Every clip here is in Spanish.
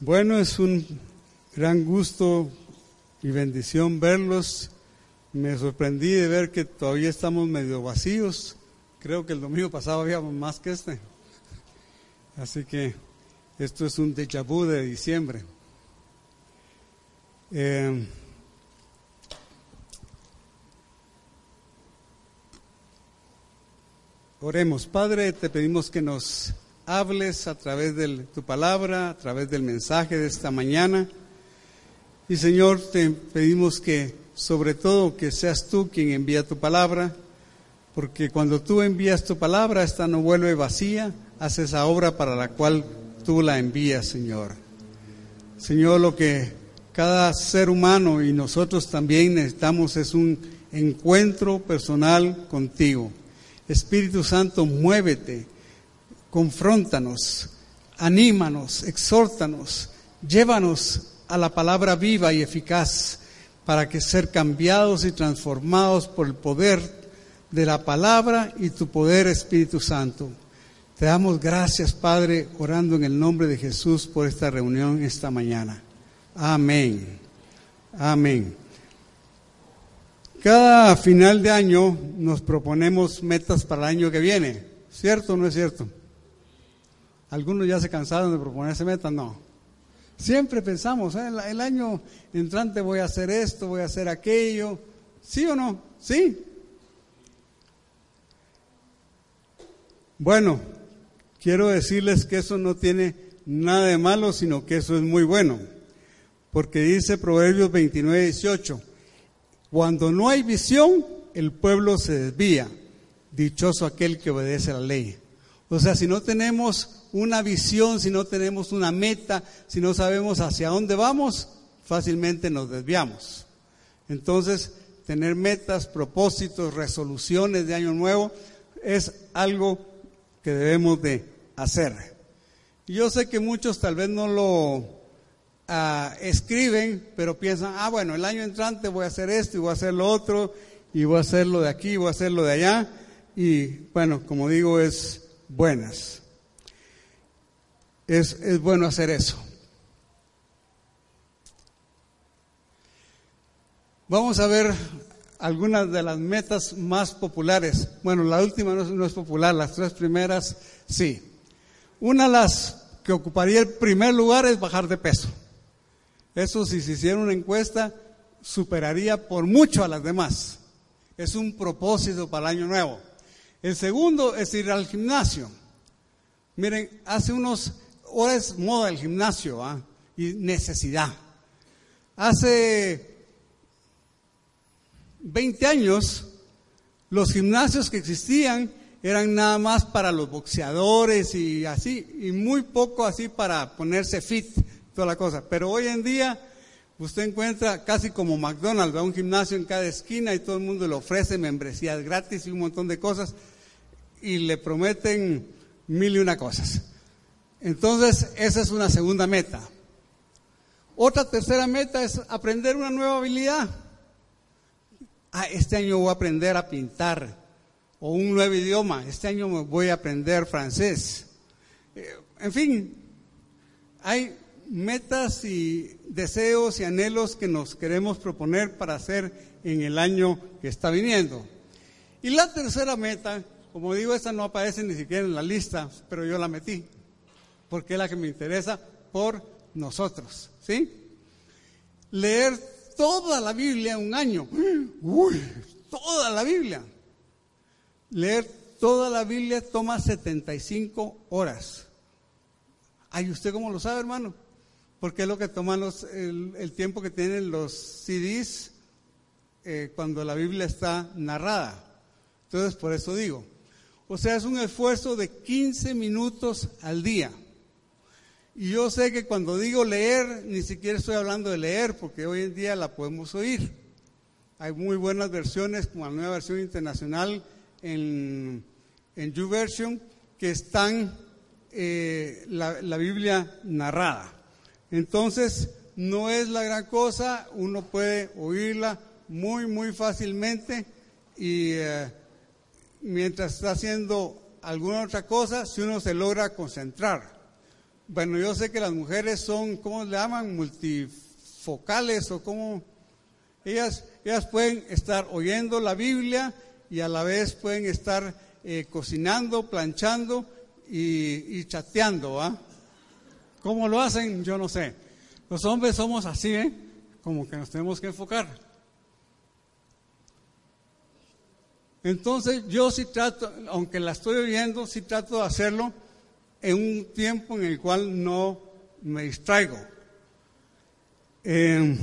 Bueno, es un gran gusto y bendición verlos. Me sorprendí de ver que todavía estamos medio vacíos. Creo que el domingo pasado había más que este. Así que esto es un déjà vu de diciembre. Eh, oremos, Padre, te pedimos que nos hables a través de tu palabra, a través del mensaje de esta mañana. Y Señor, te pedimos que sobre todo que seas tú quien envía tu palabra, porque cuando tú envías tu palabra, esta no vuelve vacía, hace esa obra para la cual tú la envías, Señor. Señor, lo que cada ser humano y nosotros también necesitamos es un encuentro personal contigo. Espíritu Santo, muévete confróntanos, anímanos, exhórtanos, llévanos a la palabra viva y eficaz para que ser cambiados y transformados por el poder de la palabra y tu poder Espíritu Santo. Te damos gracias, Padre, orando en el nombre de Jesús por esta reunión esta mañana. Amén. Amén. Cada final de año nos proponemos metas para el año que viene. ¿Cierto o no es cierto? Algunos ya se cansaron de proponerse metas, no. Siempre pensamos, ¿eh? el año entrante voy a hacer esto, voy a hacer aquello. ¿Sí o no? Sí. Bueno, quiero decirles que eso no tiene nada de malo, sino que eso es muy bueno. Porque dice Proverbios 29, 18, cuando no hay visión, el pueblo se desvía. Dichoso aquel que obedece la ley. O sea, si no tenemos una visión, si no tenemos una meta, si no sabemos hacia dónde vamos, fácilmente nos desviamos. Entonces, tener metas, propósitos, resoluciones de año nuevo es algo que debemos de hacer. Yo sé que muchos tal vez no lo ah, escriben, pero piensan, ah, bueno, el año entrante voy a hacer esto y voy a hacer lo otro, y voy a hacer lo de aquí, voy a hacer lo de allá, y bueno, como digo, es buenas es, bueno hacer eso. Vamos a ver algunas de las metas más populares. Bueno, la última no es, popular, las tres primeras sí. Una de las que ocuparía el primer lugar es bajar de peso. Eso si se hiciera una encuesta superaría por mucho a las demás. Es un propósito para el año nuevo. El segundo es ir al gimnasio. Miren, hace unos ahora es moda el gimnasio ¿ah? y necesidad. Hace 20 años los gimnasios que existían eran nada más para los boxeadores y así, y muy poco así para ponerse fit, toda la cosa. Pero hoy en día usted encuentra casi como McDonald's, un gimnasio en cada esquina y todo el mundo le ofrece membresías gratis y un montón de cosas y le prometen mil y una cosas. Entonces, esa es una segunda meta. Otra tercera meta es aprender una nueva habilidad. Ah, este año voy a aprender a pintar o un nuevo idioma. Este año voy a aprender francés. Eh, en fin, hay metas y deseos y anhelos que nos queremos proponer para hacer en el año que está viniendo. Y la tercera meta, como digo, esta no aparece ni siquiera en la lista, pero yo la metí porque es la que me interesa por nosotros, ¿sí? Leer toda la Biblia en un año. Uy, toda la Biblia. Leer toda la Biblia toma 75 horas. Ay, ¿usted cómo lo sabe, hermano? Porque es lo que toman los, el, tiempo que tienen los CDs eh, cuando la Biblia está narrada. Entonces, por eso digo. O sea, es un esfuerzo de 15 minutos al día. Y yo sé que cuando digo leer, ni siquiera estoy hablando de leer, porque hoy en día la podemos oír. Hay muy buenas versiones, como la nueva versión internacional en, en YouVersion, que están eh, la, Biblia narrada. Entonces, no es la gran cosa, uno puede oírla muy, muy fácilmente y eh, mientras está haciendo alguna otra cosa, si uno se logra concentrar. Bueno, yo sé que las mujeres son, ¿cómo le llaman? Multifocales o cómo. Ellas, ellas pueden estar oyendo la Biblia y a la vez pueden estar eh, cocinando, planchando y, chateando, ¿ah? ¿Cómo lo hacen? Yo no sé. Los hombres somos así, ¿eh? Como que nos tenemos que enfocar. Entonces yo sí trato, aunque la estoy oyendo, sí trato de hacerlo en un tiempo en el cual no me distraigo. Eh,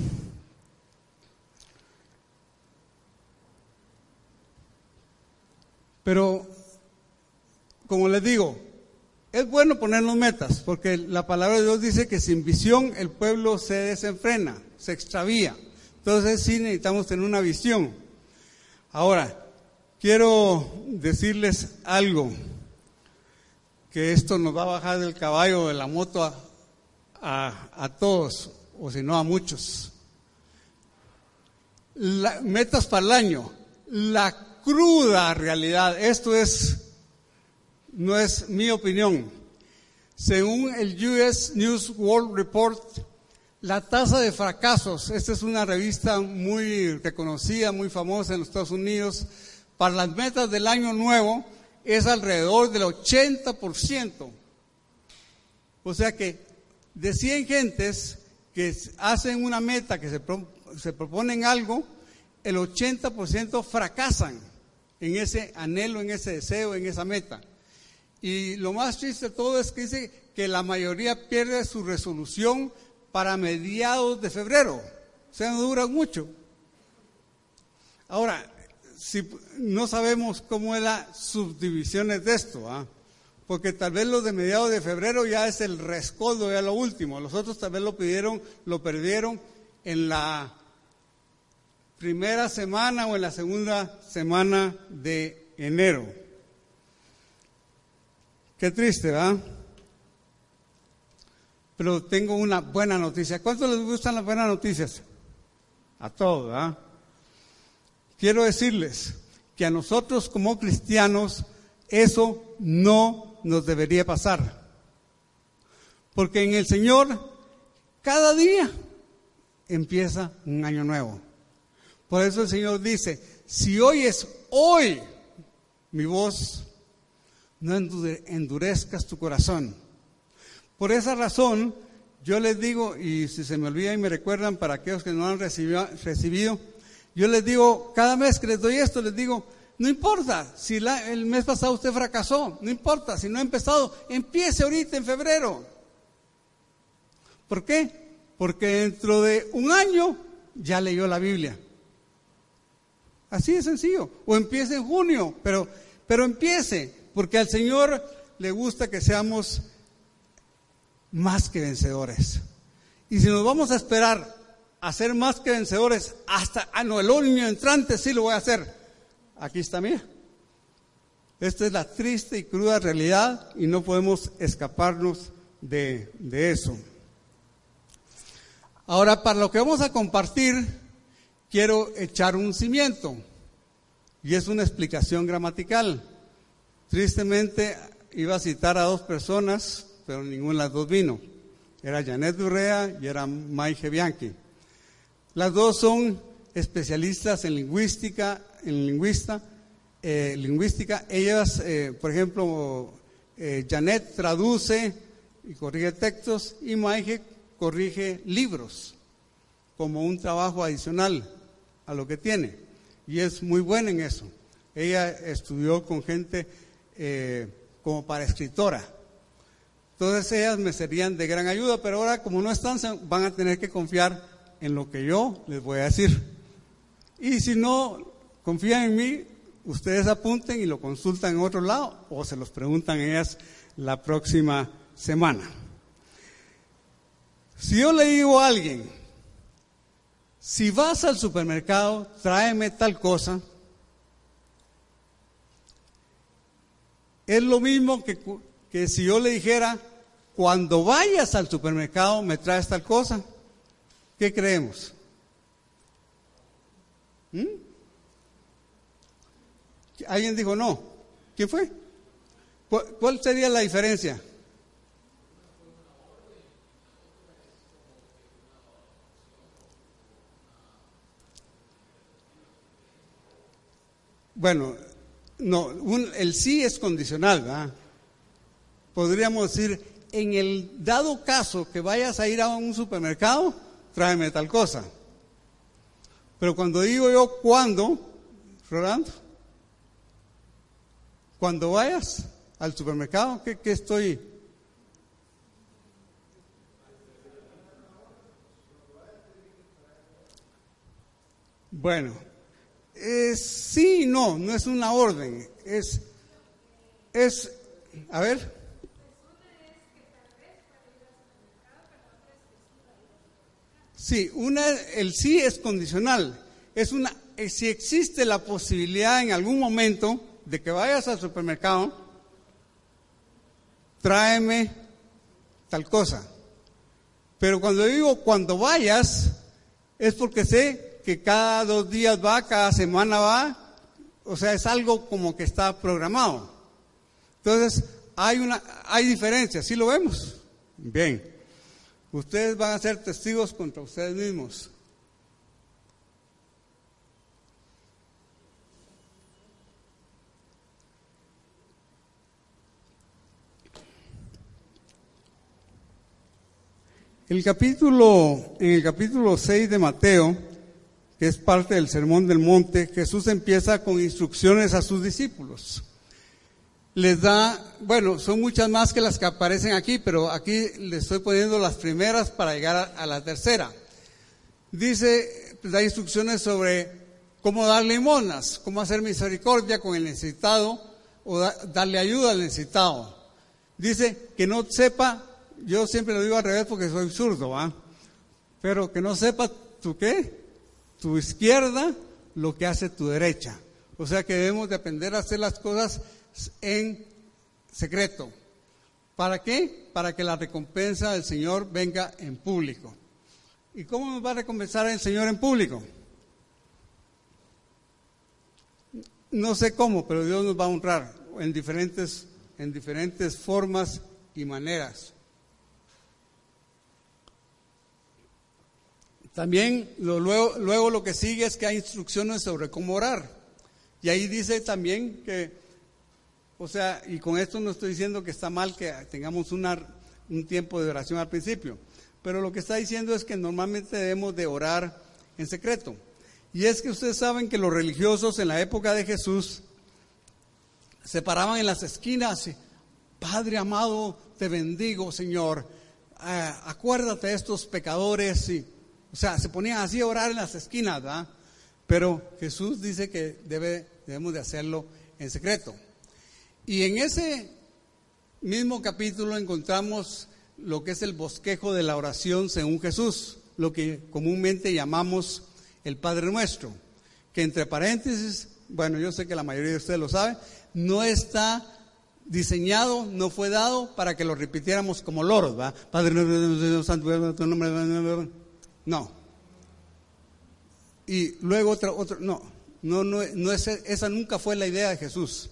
pero, como les digo, es bueno ponernos metas, porque la palabra de Dios dice que sin visión el pueblo se desenfrena, se extravía. Entonces sí necesitamos tener una visión. Ahora, quiero decirles algo, que esto nos va a bajar del caballo de la moto a, todos, o si no a muchos. metas para el año. La cruda realidad, esto es no es mi opinión. Según el US News World Report, la tasa de fracasos, esta es una revista muy reconocida, muy famosa en los Estados Unidos, para las metas del año nuevo es alrededor del 80%. O sea que de 100 gentes que hacen una meta, que se, proponen algo, el 80% fracasan en ese anhelo, en ese deseo, en esa meta. Y lo más triste de todo es que dice que la mayoría pierde su resolución para mediados de febrero. O sea, no dura mucho. Ahora, si no sabemos cómo es las subdivisiones de esto, ¿ah? porque tal vez los de mediados de febrero ya es el rescoldo, ya lo último. Los otros tal vez lo pidieron, lo perdieron en la primera semana o en la segunda semana de enero. Qué triste, ¿verdad? Pero tengo una buena noticia. ¿Cuántos les gustan las buenas noticias? A todos, ¿verdad? Quiero decirles que a nosotros como cristianos eso no nos debería pasar. Porque en el Señor cada día empieza un año nuevo. Por eso el Señor dice, si oyes hoy mi voz, no endurezcas tu corazón. Por esa razón, yo les digo, y si se me olvida y me recuerdan para aquellos que no han recibido, yo les digo, cada mes que les doy esto, les digo, no importa si el mes pasado usted fracasó, no importa si no ha empezado, empiece ahorita en febrero. ¿Por qué? Porque dentro de un año ya leyó la Biblia. Así de sencillo. O empiece en junio, pero, pero empiece porque al Señor le gusta que seamos más que vencedores. Y si nos vamos a esperar a ser más que vencedores hasta, ah, no, el año entrante sí lo voy a hacer. Aquí está, mira. Esta es la triste y cruda realidad y no podemos escaparnos de, eso. Ahora, para lo que vamos a compartir, quiero echar un cimiento y es una explicación gramatical. Tristemente iba a citar a dos personas, pero ninguna de las dos vino. Era Janet Durrea y era Maije Bianchi. Las dos son especialistas en lingüística, en lingüista, eh, lingüística. Ellas, eh, por ejemplo, eh, Janet traduce y corrige textos y Maije corrige libros como un trabajo adicional a lo que tiene. Y es muy buena en eso. Ella estudió con gente como para escritora. Todas ellas me serían de gran ayuda, pero ahora como no están, van a tener que confiar en lo que yo les voy a decir. Y si no confían en mí, ustedes apunten y lo consultan en otro lado o se los preguntan ellas la próxima semana. Si yo le digo a alguien, si vas al supermercado, tráeme tal cosa, Es lo mismo que, que si yo le dijera, cuando vayas al supermercado me traes tal cosa. ¿Qué creemos? ¿Mm? Alguien dijo no. ¿Quién fue? ¿Cuál sería la diferencia? Bueno, no, un, el sí es condicional, ¿verdad? Podríamos decir, en el dado caso que vayas a ir a un supermercado, tráeme tal cosa. Pero cuando digo yo cuándo, Rolando, cuando vayas al supermercado, ¿qué, qué estoy? Bueno, sí y no, no es una orden, es, es, a ver. Sí, una, el sí es condicional. Es una, eh, si existe la posibilidad en algún momento de que vayas al supermercado, tráeme tal cosa. Pero cuando digo cuando vayas, es porque sé que cada dos días va, cada semana va, o sea, es algo como que está programado. Entonces, hay una, hay diferencias, ¿sí lo vemos? Bien. Ustedes van a ser testigos contra ustedes mismos. El capítulo, en el capítulo 6 de Mateo, que es parte del Sermón del Monte, Jesús empieza con instrucciones a sus discípulos. Les da, bueno, son muchas más que las que aparecen aquí, pero aquí les estoy poniendo las primeras para llegar a, la tercera. Dice, da instrucciones sobre cómo dar limonas, cómo hacer misericordia con el necesitado o darle ayuda al necesitado. Dice que no sepa yo siempre lo digo al revés porque soy zurdo, ¿va? Pero que no sepa tu qué, tu izquierda, lo que hace tu derecha. O sea que debemos de aprender a hacer las cosas en secreto. ¿Para qué? Para que la recompensa del Señor venga en público. ¿Y cómo nos va a recompensar el Señor en público? No sé cómo, pero Dios nos va a honrar en diferentes, en diferentes formas y maneras. También luego, luego lo que sigue es que hay instrucciones sobre cómo orar. Y ahí dice también que, o sea, y con esto no estoy diciendo que está mal que tengamos una, un tiempo de oración al principio, pero lo que está diciendo es que normalmente debemos de orar en secreto. Y es que ustedes saben que los religiosos en la época de Jesús se paraban en las esquinas Padre amado, te bendigo, Señor. Eh, acuérdate de estos pecadores y o sea, se ponían así a orar en las esquinas, ¿verdad? Pero Jesús dice que debe, debemos de hacerlo en secreto. Y en ese mismo capítulo encontramos lo que es el bosquejo de la oración según Jesús, lo que comúnmente llamamos el Padre Nuestro, que entre paréntesis, bueno, yo sé que la mayoría de ustedes lo saben, no está diseñado, no fue dado para que lo repitiéramos como loros, ¿va? Padre Nuestro, Santo, tu nombre, no. Y luego otra, otra, no, no, no, no es, esa nunca fue la idea de Jesús,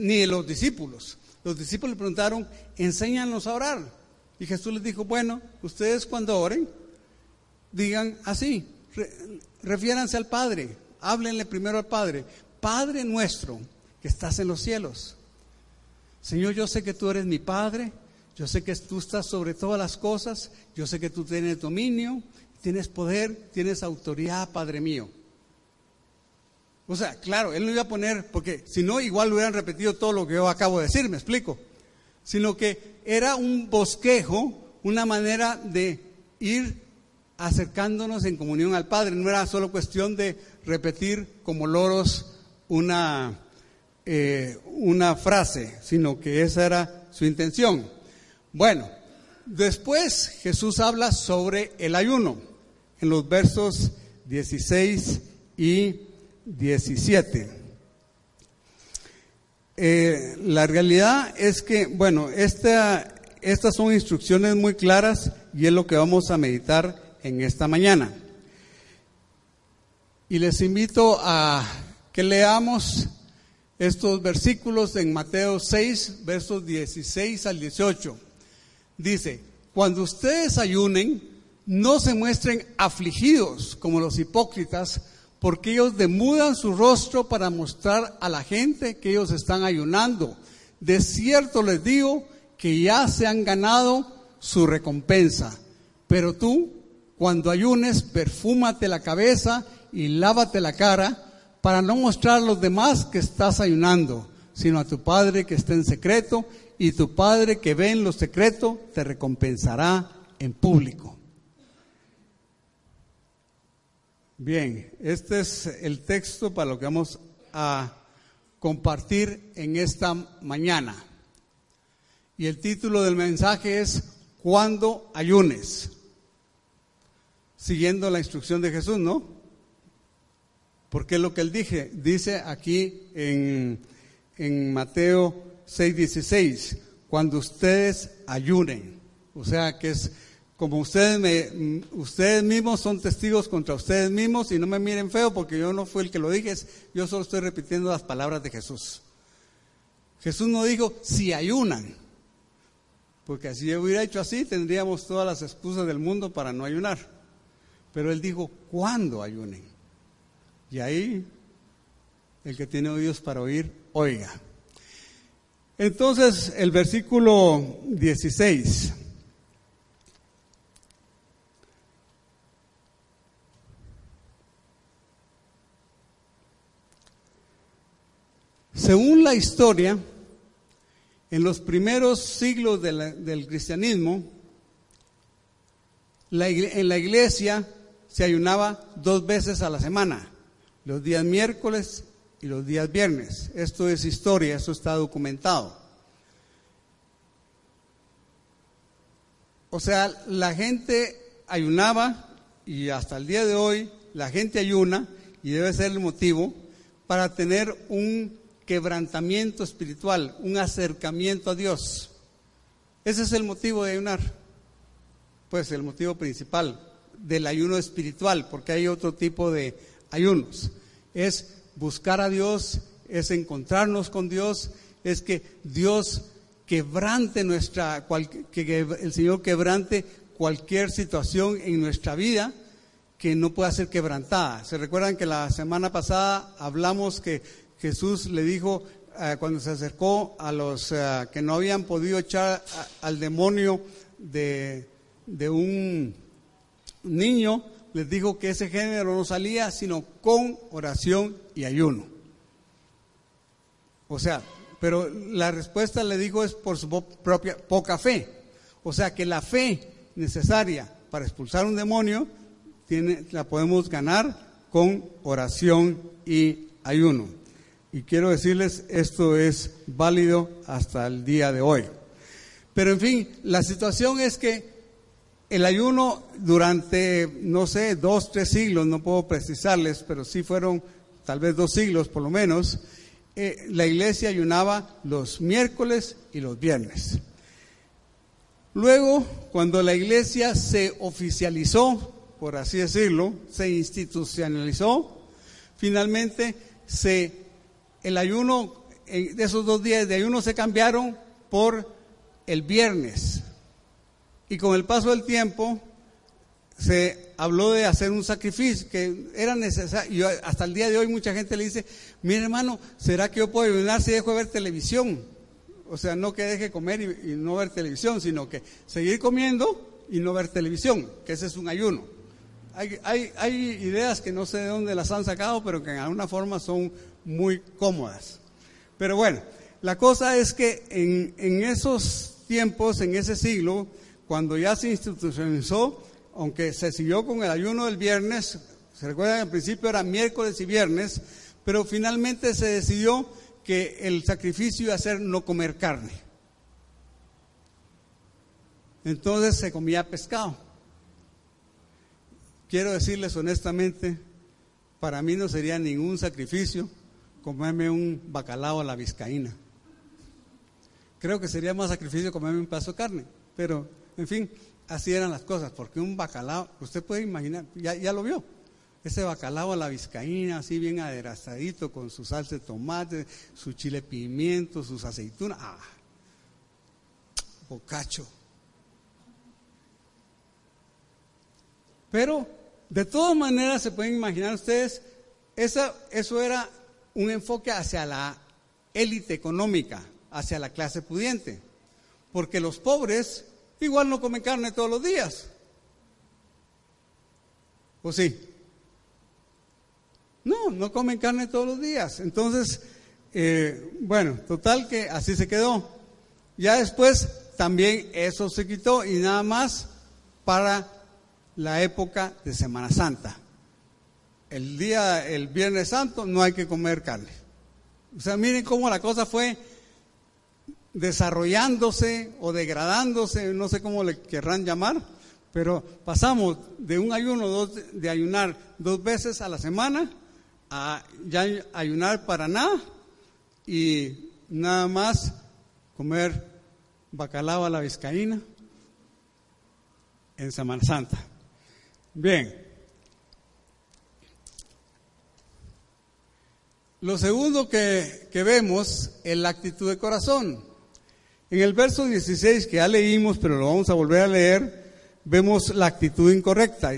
ni los discípulos. Los discípulos le preguntaron, enséñanos a orar. Y Jesús les dijo, bueno, ustedes cuando oren, digan así, refiéranse al Padre, háblenle primero al Padre, Padre nuestro que estás en los cielos. Señor, yo sé que tú eres mi Padre, yo sé que tú estás sobre todas las cosas, yo sé que tú tienes dominio, tienes poder, tienes autoridad, Padre mío. O sea, claro, él no iba a poner, porque si no, igual hubieran repetido todo lo que yo acabo de decir, me explico. Sino que era un bosquejo, una manera de ir acercándonos en comunión al Padre. No era solo cuestión de repetir como loros una, eh, una frase, sino que esa era su intención. Bueno, después Jesús habla sobre el ayuno en los versos 16 y 17. Eh, la realidad es que, bueno, esta, estas son instrucciones muy claras y es lo que vamos a meditar en esta mañana. Y les invito a que leamos estos versículos en Mateo 6, versos 16 al 18. Dice, cuando ustedes ayunen, no se muestren afligidos como los hipócritas, porque ellos demudan su rostro para mostrar a la gente que ellos están ayunando. De cierto les digo que ya se han ganado su recompensa. Pero tú, cuando ayunes, perfúmate la cabeza y lávate la cara para no mostrar a los demás que estás ayunando, sino a tu Padre que está en secreto, y tu Padre que ve en lo secreto te recompensará en público. Bien, este es el texto para lo que vamos a compartir en esta mañana. Y el título del mensaje es Cuando ayunes. Siguiendo la instrucción de Jesús, ¿no? Porque es lo que él dije, dice aquí en, en Mateo 6:16, cuando ustedes ayunen. O sea que es como ustedes, me, ustedes mismos son testigos contra ustedes mismos y no me miren feo porque yo no fui el que lo dije, yo solo estoy repitiendo las palabras de Jesús. Jesús no dijo si ayunan, porque si yo hubiera hecho así tendríamos todas las excusas del mundo para no ayunar. Pero él dijo cuando ayunen. Y ahí el que tiene oídos para oír, oiga. Entonces el versículo 16. Según la historia, en los primeros siglos del cristianismo, en la iglesia se ayunaba dos veces a la semana, los días miércoles y los días viernes. Esto es historia, esto está documentado. O sea, la gente ayunaba y hasta el día de hoy la gente ayuna y debe ser el motivo para tener un quebrantamiento espiritual, un acercamiento a Dios. Ese es el motivo de ayunar, pues el motivo principal del ayuno espiritual, porque hay otro tipo de ayunos. Es buscar a Dios, es encontrarnos con Dios, es que Dios quebrante nuestra, que el Señor quebrante cualquier situación en nuestra vida que no pueda ser quebrantada. Se recuerdan que la semana pasada hablamos que Jesús le dijo eh, cuando se acercó a los eh, que no habían podido echar al demonio de, de un niño, les dijo que ese género no salía sino con oración y ayuno. O sea, pero la respuesta le dijo es por su propia poca fe. O sea que la fe necesaria para expulsar un demonio tiene, la podemos ganar con oración y ayuno. Y quiero decirles, esto es válido hasta el día de hoy. Pero en fin, la situación es que el ayuno durante, no sé, dos, tres siglos, no puedo precisarles, pero sí fueron tal vez dos siglos por lo menos, eh, la iglesia ayunaba los miércoles y los viernes. Luego, cuando la iglesia se oficializó, por así decirlo, se institucionalizó, finalmente se el ayuno, de esos dos días de ayuno se cambiaron por el viernes. Y con el paso del tiempo se habló de hacer un sacrificio que era necesario. Y hasta el día de hoy mucha gente le dice, mire hermano, ¿será que yo puedo ayunar si dejo de ver televisión? O sea, no que deje comer y, y no ver televisión, sino que seguir comiendo y no ver televisión, que ese es un ayuno. Hay, hay, hay, ideas que no sé de dónde las han sacado, pero que en alguna forma son muy cómodas. Pero bueno, la cosa es que en, en esos tiempos, en ese siglo, cuando ya se institucionalizó, aunque se siguió con el ayuno del viernes, se recuerdan al principio era miércoles y viernes, pero finalmente se decidió que el sacrificio iba a ser no comer carne. Entonces se comía pescado. Quiero decirles honestamente, para mí no sería ningún sacrificio comerme un bacalao a la vizcaína. Creo que sería más sacrificio comerme un pedazo de carne, pero en fin, así eran las cosas, porque un bacalao, usted puede imaginar, ya, ya lo vio, ese bacalao a la vizcaína, así bien aderezadito, con su salsa de tomate, su chile pimiento, sus aceitunas, ah, bocacho. Pero, de todas maneras, se pueden imaginar ustedes Eso, eso era un enfoque hacia la élite económica, hacia la clase pudiente. Porque los pobres igual no comen carne todos los días. ¿O sí? No, no comen carne todos los días. Entonces, eh, bueno, total que así se quedó. Ya después también eso se quitó y nada más para la época de Semana Santa. El día, el Viernes Santo, no hay que comer carne. O sea, miren cómo la cosa fue desarrollándose o degradándose, no sé cómo le querrán llamar, pero pasamos de un ayuno de ayunar dos veces a la semana a ya ayunar para nada y nada más comer bacalao a la vizcaína en Semana Santa. Bien. Lo segundo que, vemos es la actitud de corazón. En el verso 16 que ya leímos, pero lo vamos a volver a leer, vemos la actitud incorrecta.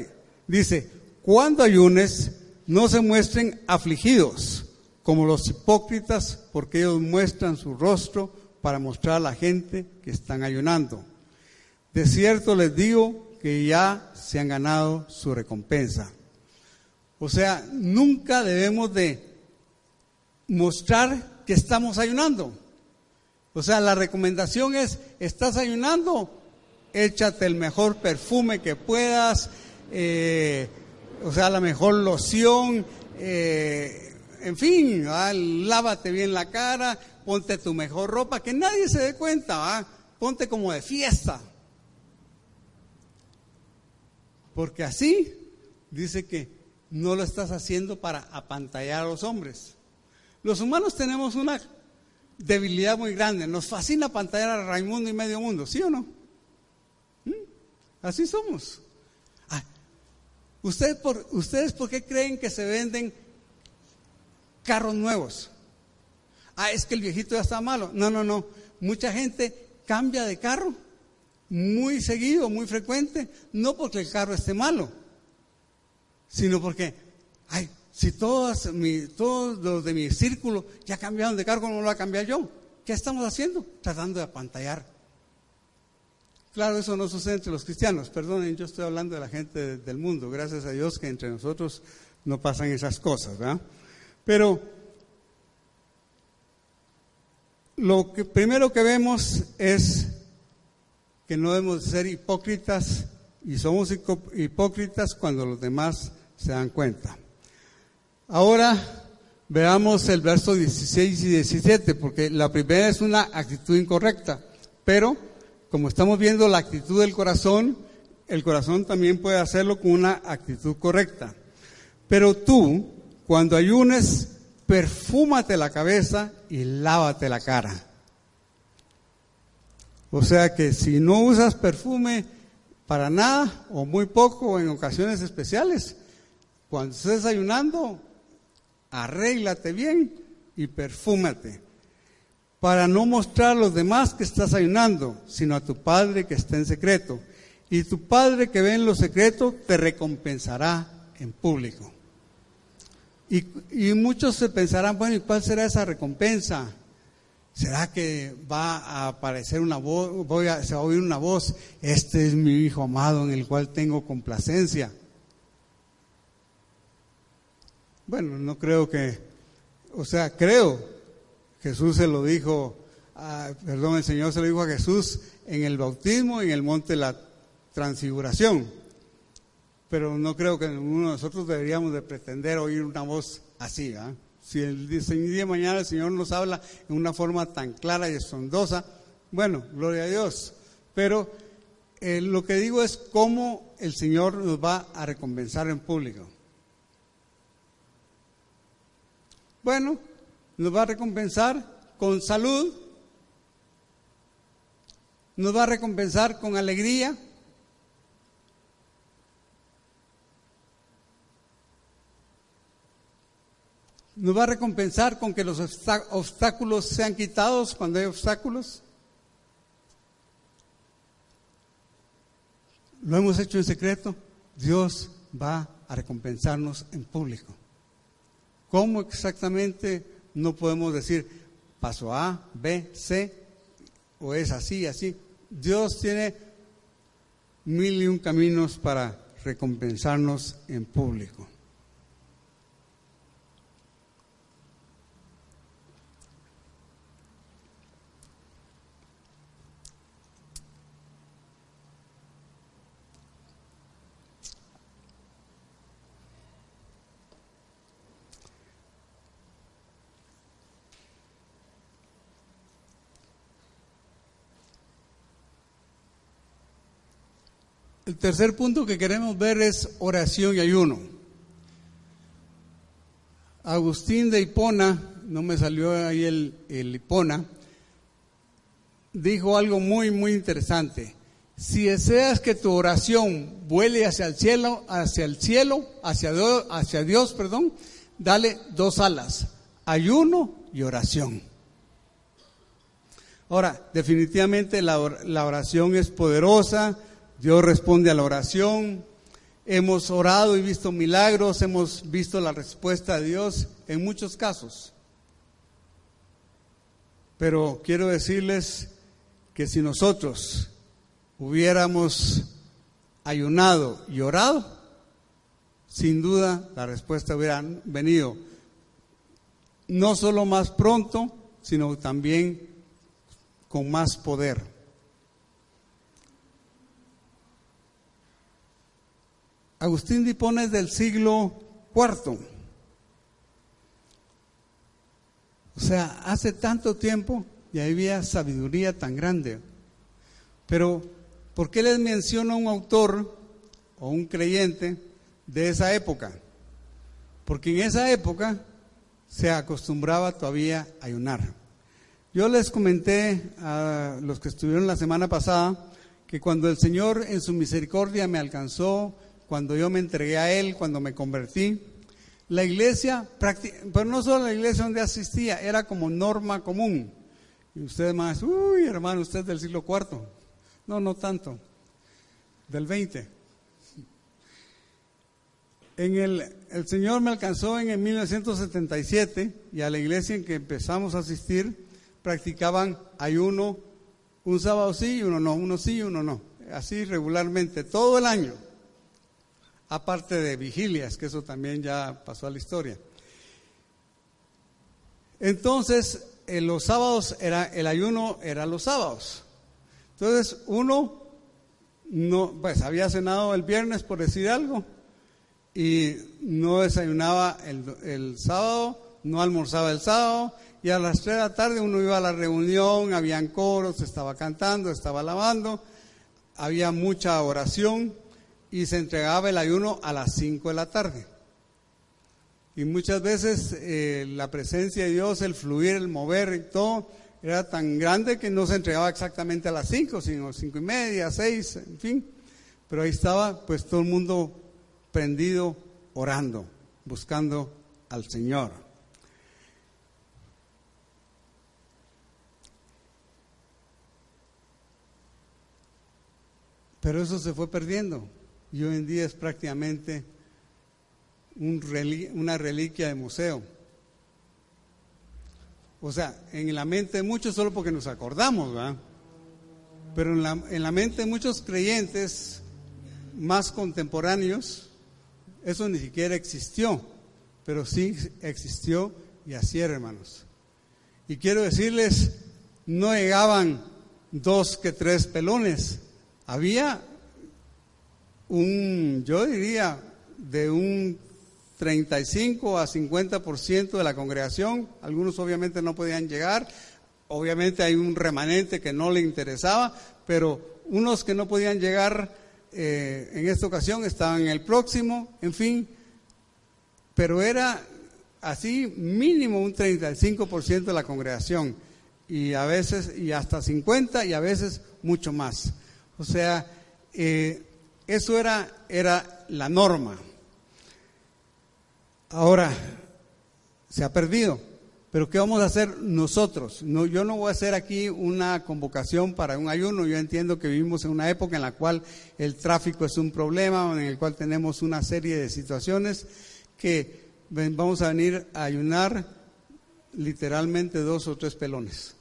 Dice, cuando ayunes, no se muestren afligidos como los hipócritas, porque ellos muestran su rostro para mostrar a la gente que están ayunando. De cierto les digo que ya se han ganado su recompensa. O sea, nunca debemos de mostrar que estamos ayunando. O sea, la recomendación es, ¿estás ayunando? Échate el mejor perfume que puedas, eh, o sea, la mejor loción, eh, en fin, lávate bien la cara, ponte tu mejor ropa, que nadie se dé cuenta, ponte como de fiesta. Porque así dice que no lo estás haciendo para apantallar a los hombres. Los humanos tenemos una debilidad muy grande, nos fascina apantallar a Raimundo y medio mundo, ¿sí o no? ¿Mm? Así somos. ¿Ustedes por, ¿Ustedes por qué creen que se venden carros nuevos? Ah, es que el viejito ya está malo. No, no, no. Mucha gente cambia de carro muy seguido, muy frecuente, no porque el carro esté malo, sino porque, ay, si todos, todos los de mi círculo ya cambiaron de carro, ¿cómo lo voy a cambiar yo? ¿Qué estamos haciendo? Tratando de apantallar Claro, eso no sucede entre los cristianos. Perdonen, yo estoy hablando de la gente del mundo. Gracias a Dios que entre nosotros no pasan esas cosas, ¿verdad? Pero lo que primero que vemos es que no debemos ser hipócritas y somos hipócritas cuando los demás se dan cuenta. Ahora veamos el verso 16 y 17, porque la primera es una actitud incorrecta, pero como estamos viendo la actitud del corazón, el corazón también puede hacerlo con una actitud correcta. Pero tú, cuando ayunes, perfúmate la cabeza y lávate la cara. O sea que si no usas perfume para nada o muy poco en ocasiones especiales, cuando estés ayunando, arréglate bien y perfúmate para no mostrar a los demás que estás ayunando, sino a tu Padre que está en secreto. Y tu Padre que ve en lo secreto te recompensará en público. Y, muchos se pensarán, bueno, ¿y cuál será esa recompensa? ¿Será que va a aparecer una voz, se va a oír una voz, este es mi hijo amado en el cual tengo complacencia? Bueno, no creo que, o sea, creo Jesús se lo dijo, perdón, el Señor se lo dijo a Jesús en el bautismo y en el monte de la transfiguración. Pero no creo que uno de nosotros deberíamos de pretender oír una voz así. Si el día de mañana el Señor nos habla en una forma tan clara y estondosa, bueno, gloria a Dios. Pero eh, lo que digo es cómo el Señor nos va a recompensar en público. Bueno, nos va a recompensar con salud, nos va a recompensar con alegría. Nos va a recompensar con que los obstáculos sean quitados cuando hay obstáculos. Lo hemos hecho en secreto. Dios va a recompensarnos en público. ¿Cómo exactamente? No podemos decir paso A, B, C, o es así, así. Dios tiene mil y un caminos para recompensarnos en público. Tercer punto que queremos ver es oración y ayuno. Agustín de Hipona, no me salió ahí el, Hipona, dijo algo muy, muy interesante. Si deseas que tu oración vuele hacia el cielo, hacia el cielo, hacia Dios, hacia Dios, perdón, dale dos alas, ayuno y oración. Ahora, definitivamente la oración es poderosa, Dios responde a la oración. Hemos orado y visto milagros, hemos visto la respuesta de Dios en muchos casos. Pero quiero decirles que si nosotros hubiéramos ayunado y orado, sin duda la respuesta hubiera venido no solo más pronto, sino también con más poder. Agustín de es del siglo IV. O sea, hace tanto tiempo y había sabiduría tan grande. Pero, ¿por qué les menciono a un autor o un creyente de esa época? Porque en esa época se acostumbraba todavía a ayunar. Yo les comenté a los que estuvieron la semana pasada que cuando el Señor en su misericordia me alcanzó cuando yo me entregué a Él, cuando me convertí. La iglesia, pero no solo la iglesia donde asistía, era como norma común. Y ustedes más, uy, hermano, usted es del siglo IV. No, no tanto, del 20. En el, el Señor me alcanzó en el 1977 y a la iglesia en que empezamos a asistir practicaban ayuno un sábado sí y uno no, uno sí y uno no, así regularmente, todo el año aparte de vigilias, que eso también ya pasó a la historia. Entonces, en los sábados era el ayuno era los sábados. Entonces, uno no pues había cenado el viernes por decir algo y no desayunaba el, el sábado, no almorzaba el sábado y a las 3 de la tarde uno iba a la reunión, habían coros, estaba cantando, estaba lavando, había mucha oración y se entregaba el ayuno a las 5 de la tarde. Y muchas veces eh, la presencia de Dios, el fluir, el mover y todo, era tan grande que no se entregaba exactamente a las 5, sino cinco y media, 6, en fin. Pero ahí estaba pues todo el mundo prendido, orando, buscando al Señor. Pero eso se fue perdiendo y hoy en día es prácticamente una reliquia de museo. O sea, en la mente de muchos solo porque nos acordamos, ¿verdad? Pero en la, en la mente de muchos creyentes más contemporáneos, eso ni siquiera existió, pero sí existió y así era, hermanos. Y quiero decirles, no llegaban dos que tres pelones, había un, yo diría, de un 35 a 50% de la congregación. Algunos obviamente no podían llegar, obviamente hay un remanente que no le interesaba, pero unos que no podían llegar eh, en esta ocasión estaban en el próximo, en fin, pero era así mínimo un 35% de la congregación y a veces y hasta 50 y a veces mucho más. O sea, eh, eso era, era la norma. Ahora, se ha perdido. Pero ¿qué vamos a hacer nosotros? No, yo no voy a hacer aquí una convocación para un ayuno. Yo entiendo que vivimos en una época en la cual el tráfico es un problema, en el cual tenemos una serie de situaciones que vamos a venir a ayunar literalmente dos o tres pelones.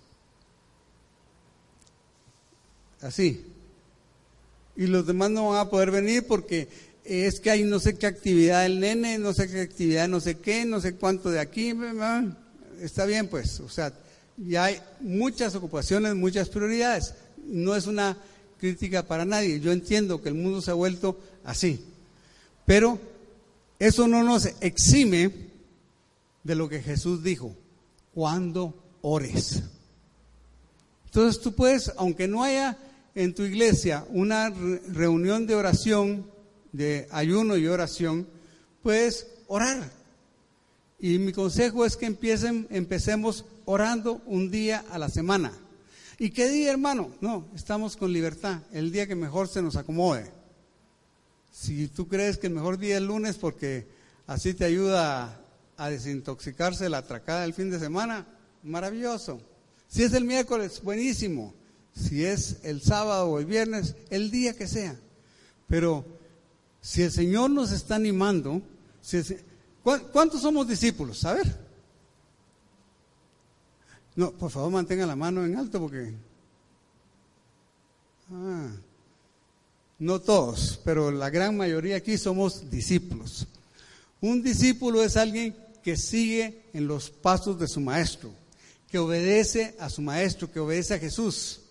Así. Y los demás no van a poder venir porque es que hay no sé qué actividad del nene, no sé qué actividad, no sé qué, no sé cuánto de aquí. Está bien, pues. O sea, ya hay muchas ocupaciones, muchas prioridades. No es una crítica para nadie. Yo entiendo que el mundo se ha vuelto así. Pero eso no nos exime de lo que Jesús dijo, cuando ores. Entonces tú puedes, aunque no haya en tu iglesia una reunión de oración, de ayuno y oración, puedes orar. Y mi consejo es que empiecen, empecemos orando un día a la semana. ¿Y qué día, hermano? No, estamos con libertad, el día que mejor se nos acomode. Si tú crees que el mejor día es el lunes porque así te ayuda a, desintoxicarse la atracada del fin de semana, maravilloso. Si es el miércoles, buenísimo. Si es el sábado o el viernes, el día que sea. Pero si el Señor nos está animando, ¿cuántos somos discípulos? A ver. No, por favor mantenga la mano en alto porque... Ah, no todos, pero la gran mayoría aquí somos discípulos. Un discípulo es alguien que sigue en los pasos de su maestro, que obedece a su maestro, que obedece a Jesús.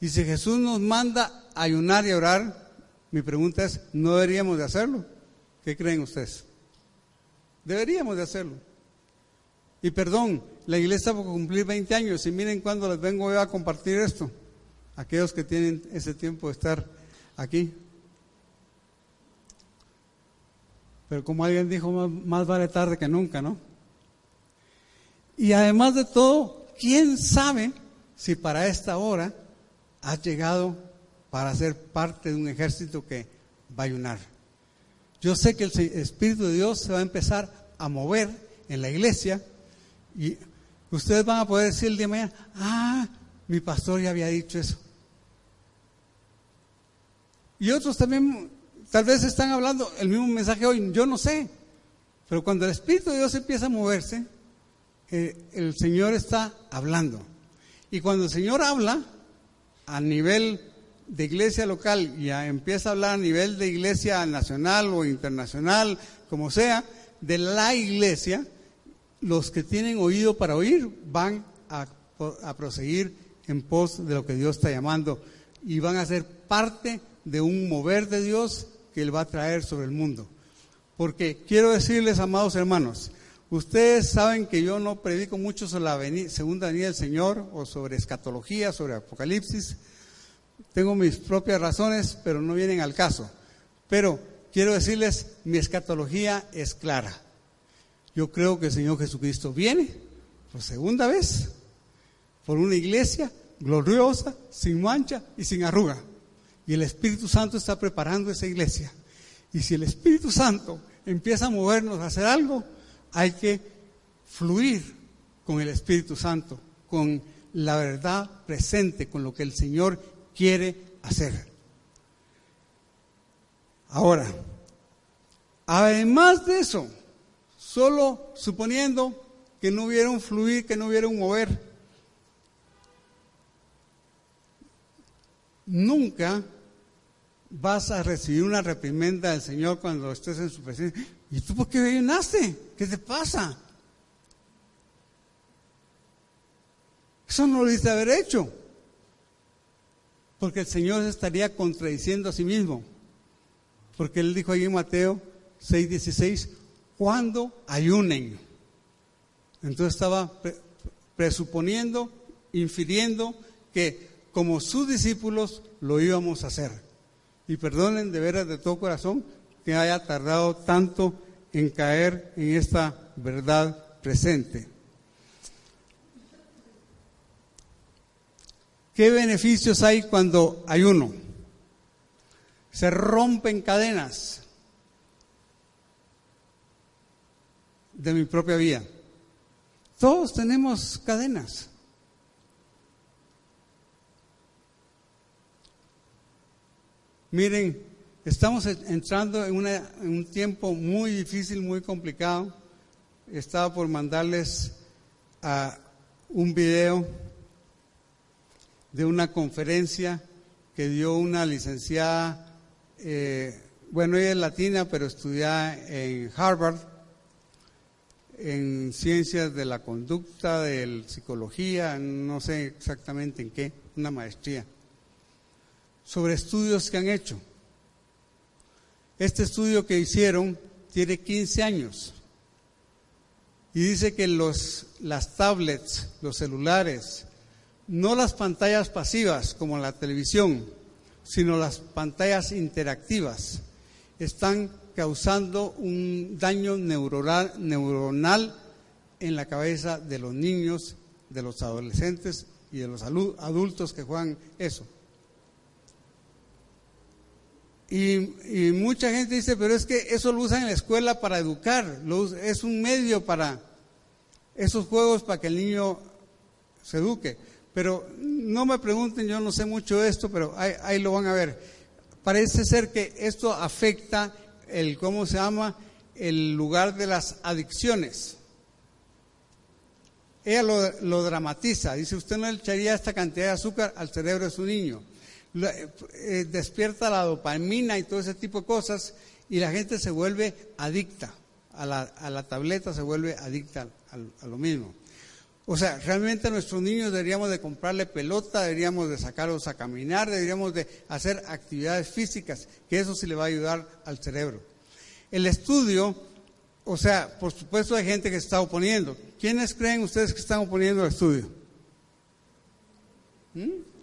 Y si Jesús nos manda ayunar y orar, mi pregunta es, ¿no deberíamos de hacerlo? ¿Qué creen ustedes? Deberíamos de hacerlo. Y perdón, la iglesia va a cumplir 20 años y miren cuándo les vengo a compartir esto. Aquellos que tienen ese tiempo de estar aquí. Pero como alguien dijo, más, vale tarde que nunca, ¿no? Y además de todo, ¿quién sabe si para esta hora has llegado para ser parte de un ejército que va a ayunar? Yo sé que el Espíritu de Dios se va a empezar a mover en la iglesia y ustedes van a poder decir el día de mañana, ah, mi pastor ya había dicho eso. Y otros también tal vez están hablando el mismo mensaje hoy, yo no sé. Pero cuando el Espíritu de Dios empieza a moverse, eh, el Señor está hablando. Y cuando el Señor habla a nivel de iglesia local y empieza a hablar a nivel de iglesia nacional o internacional, como sea, de la iglesia, los que tienen oído para oír van a, proseguir en pos de lo que Dios está llamando y van a ser parte de un mover de Dios que Él va a traer sobre el mundo. Porque quiero decirles, amados hermanos, ustedes saben que yo no predico mucho sobre la segunda venida del Señor o sobre escatología, sobre Apocalipsis. Tengo mis propias razones, pero no vienen al caso. Pero quiero decirles, mi escatología es clara. Yo creo que el Señor Jesucristo viene por segunda vez, por una iglesia gloriosa, sin mancha y sin arruga. Y el Espíritu Santo está preparando esa iglesia. Y si el Espíritu Santo empieza a movernos a hacer algo, hay que fluir con el Espíritu Santo, con la verdad presente, con lo que el Señor quiere hacer. Ahora, además de eso, Solo suponiendo que no hubiera un fluir, que no hubiera un mover. Nunca vas a recibir una reprimenda del Señor cuando estés en su presencia. ¿Y tú por qué ayunaste? ¿Qué te pasa? Eso no lo dice haber hecho. Porque el Señor se estaría contradiciendo a sí mismo. Porque Él dijo ahí en Mateo 6:16, cuando ayunen. Entonces estaba presuponiendo, infiriendo que como sus discípulos lo íbamos a hacer. Y perdonen de veras de todo corazón que haya tardado tanto en caer en esta verdad presente. ¿Qué beneficios hay cuando ayuno? Se rompen cadenas. de mi propia vida. Todos tenemos cadenas. Miren, Estamos entrando en, un tiempo muy difícil, muy complicado. Estaba por mandarles a un video de una conferencia que dio una licenciada, eh, bueno, ella es latina, pero estudia en Harvard, en ciencias de la conducta, de psicología, no sé exactamente en qué, una maestría, sobre estudios que han hecho. Este estudio que hicieron tiene 15 años y dice que los, las tablets, los celulares, no las pantallas pasivas como la televisión, sino las pantallas interactivas, están causando un daño neuronal, neuronal en la cabeza de los niños, de los adolescentes y de los adultos que juegan eso. Y, mucha gente dice, pero es que eso lo usan en la escuela para educar, es un medio para esos juegos para que el niño se eduque. Pero no me pregunten, yo no sé mucho de esto, pero ahí, ahí lo van a ver. Parece ser que esto afecta el, ¿cómo se llama? El lugar de las adicciones. Ella lo, lo dramatiza, dice, usted no le echaría esta cantidad de azúcar al cerebro de su niño despierta la dopamina y todo ese tipo de cosas y la gente se vuelve adicta a la, a la tableta, se vuelve adicta a, lo mismo. O sea, realmente a nuestros niños deberíamos de comprarle pelota, deberíamos de sacarlos a caminar, deberíamos de hacer actividades físicas, que eso sí le va a ayudar al cerebro. El estudio, o sea, por supuesto hay gente que se está oponiendo. ¿Quiénes creen ustedes que están oponiendo al estudio? ¿Mm?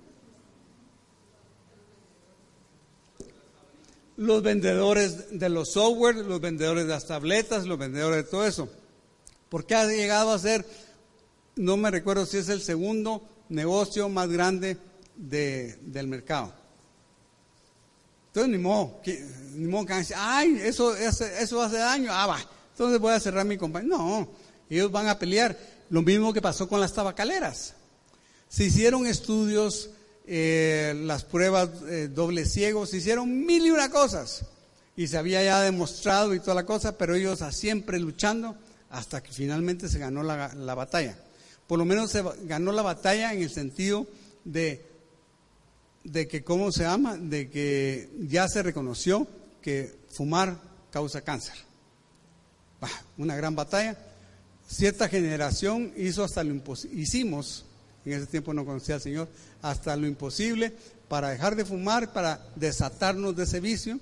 Los vendedores de los software, los vendedores de las tabletas, los vendedores de todo eso. Porque ha llegado a ser, no me recuerdo si es el segundo negocio más grande del mercado. Entonces, ni modo, ni modo que ay, eso, eso hace daño, ah, va, entonces voy a cerrar mi compañía. No, ellos van a pelear. Lo mismo que pasó con las tabacaleras. Se hicieron estudios eh, las pruebas eh, doble ciegos, se hicieron mil y una cosas. Y se había ya demostrado y toda la cosa, pero ellos siempre luchando hasta que finalmente se ganó la, la batalla. Por lo menos se ganó la batalla en el sentido de, de que, ¿cómo se llama? De que ya se reconoció que fumar causa cáncer. una gran batalla. Cierta generación hizo hasta lo imposible, hicimos en ese tiempo no conocía al Señor, hasta lo imposible para dejar de fumar, para desatarnos de ese vicio.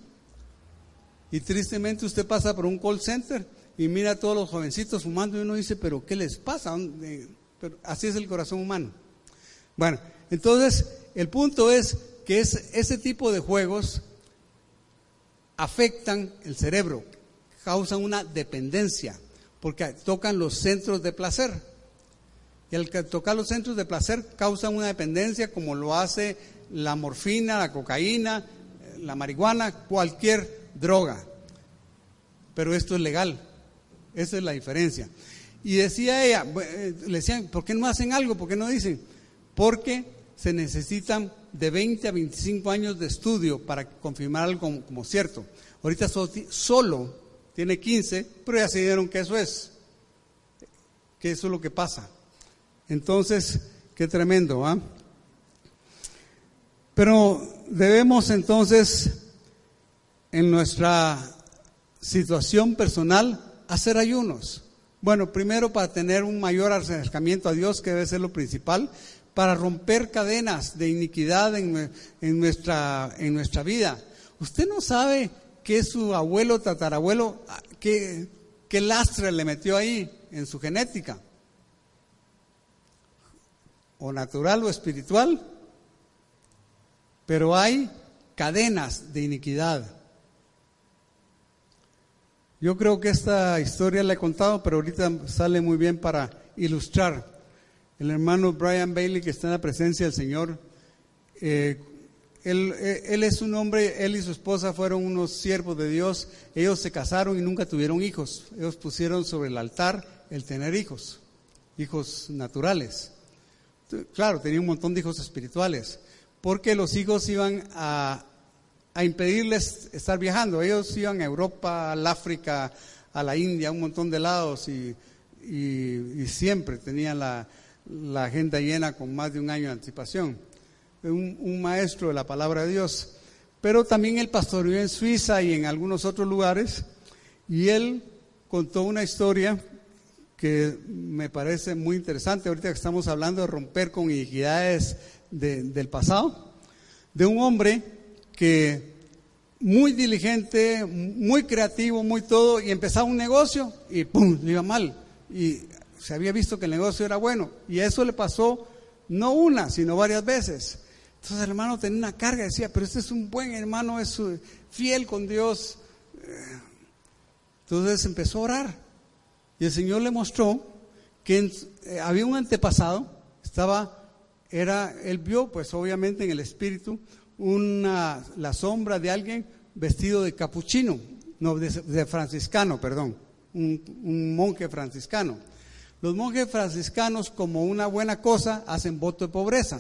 Y tristemente usted pasa por un call center y mira a todos los jovencitos fumando y uno dice, pero ¿qué les pasa? Pero así es el corazón humano. Bueno, entonces el punto es que es, ese tipo de juegos afectan el cerebro, causan una dependencia, porque tocan los centros de placer. Y el tocar los centros de placer causa una dependencia como lo hace la morfina, la cocaína, la marihuana, cualquier droga. Pero esto es legal. Esa es la diferencia. Y decía ella, eh, le decían, ¿por qué no hacen algo? ¿Por qué no dicen? Porque se necesitan de 20 a 25 años de estudio para confirmar algo como, cierto. Ahorita solo tiene 15, pero ya se dieron que eso es, que eso es lo que pasa. Entonces, qué tremendo, ¿ah? Pero debemos entonces, en nuestra situación personal, hacer ayunos. Bueno, primero para tener un mayor acercamiento a Dios, que debe ser lo principal, para romper cadenas de iniquidad en, nuestra, en nuestra vida. Usted no sabe que su abuelo, tatarabuelo, ah, qué, qué lastre le metió ahí en su genética o natural o espiritual, pero hay cadenas de iniquidad. Yo creo que esta historia la he contado, pero ahorita sale muy bien para ilustrar. El hermano Brian Bailey, que está en la presencia del Señor, eh, él, eh, él, es un hombre, él y su esposa fueron unos siervos de Dios, ellos se casaron y nunca tuvieron hijos, ellos pusieron sobre el altar el tener hijos, hijos naturales claro, tenía un montón de hijos espirituales, porque los hijos iban a, impedirles estar viajando. Ellos iban a Europa, al África, a la India, a un montón de lados y, siempre tenían la, agenda llena con más de un año de anticipación. Un, un, maestro de la palabra de Dios. Pero también él pastoreó en Suiza y en algunos otros lugares y él contó una historia que me parece muy interesante ahorita que estamos hablando de romper con iniquidades del pasado, de un hombre que muy diligente, muy creativo, muy todo, y empezaba un negocio y ¡pum! le iba mal. Y se había visto que el negocio era bueno. Y eso le pasó no una, sino varias veces. Entonces el hermano tenía una carga, decía, pero este es un buen hermano, es fiel con Dios. Entonces empezó a orar. Y el Señor le mostró que eh, había un antepasado, estaba, era, él vio, pues obviamente en el espíritu, una, la sombra de alguien vestido de capuchino, no, de, franciscano, perdón, un, monje franciscano. Los monjes franciscanos, como una buena cosa, hacen voto de pobreza.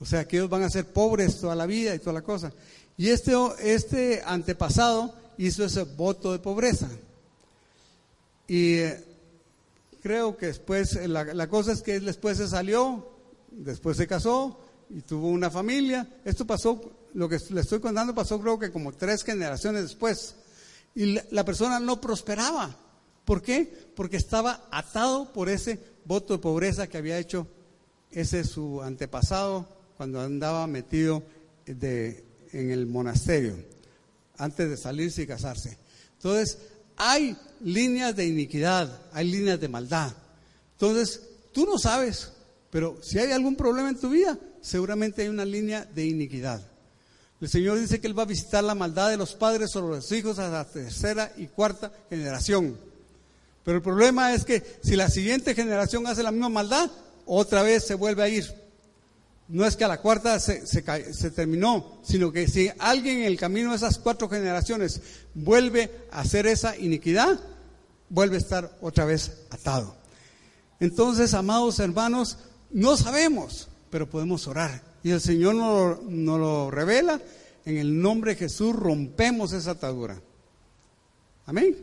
O sea, que ellos van a ser pobres toda la vida y toda la cosa. Y este, este antepasado hizo ese voto de pobreza. Y eh, creo que después, la, la cosa es que después se salió, después se casó, y tuvo una familia. Esto pasó, lo que le estoy contando pasó creo que como tres generaciones después. Y la, persona no prosperaba. ¿Por qué? Porque estaba atado por ese voto de pobreza que había hecho ese su antepasado cuando andaba metido de, en el monasterio, antes de salirse y casarse. Entonces, hay líneas de iniquidad, hay líneas de maldad. Entonces, tú no sabes, pero si hay algún problema en tu vida, seguramente hay una línea de iniquidad. El Señor dice que Él va a visitar la maldad de los padres sobre los hijos a la tercera y cuarta generación. Pero el problema es que si la siguiente generación hace la misma maldad, otra vez se vuelve a ir. No es que a la cuarta se, se, terminó, sino que si alguien en el camino de esas cuatro generaciones vuelve a hacer esa iniquidad, vuelve a estar otra vez atado. Entonces, amados hermanos, no sabemos, pero podemos orar. Y el Señor nos, lo revela. En el nombre de Jesús rompemos esa atadura. Amén.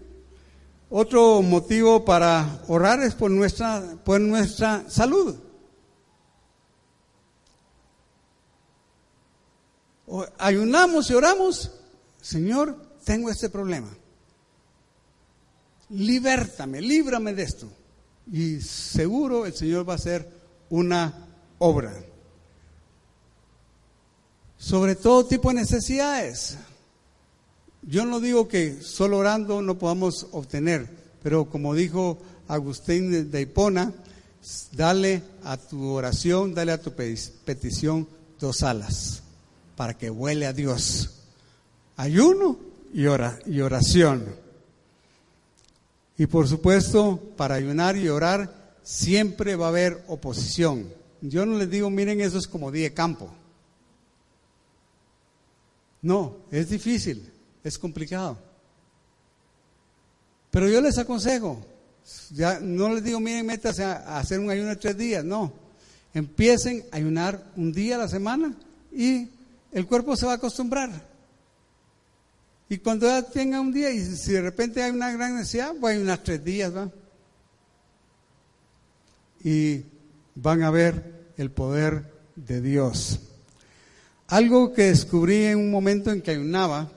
Otro motivo para orar es por nuestra, por nuestra salud. Ayunamos y oramos, Señor, tengo este problema. Libértame, líbrame de esto. Y seguro el Señor va a hacer una obra. Sobre todo tipo de necesidades. Yo no digo que solo orando no podamos obtener, pero como dijo Agustín de Hipona, dale a tu oración, dale a tu petición dos alas para que huele a Dios. Ayuno y, oración. Y por supuesto, para ayunar y orar siempre va a haber oposición. Yo no les digo, miren, eso es como día de campo. No, es difícil, es complicado. Pero yo les aconsejo, ya no les digo, miren, métase a, hacer un ayuno de tres días, no. Empiecen a ayunar un día a la semana y el cuerpo se va a acostumbrar. Y cuando ya tenga un día, y si de repente hay una gran necesidad, voy a ayunar tres días, ¿va? Y van a ver el poder de Dios. Algo que descubrí en un momento en que ayunaba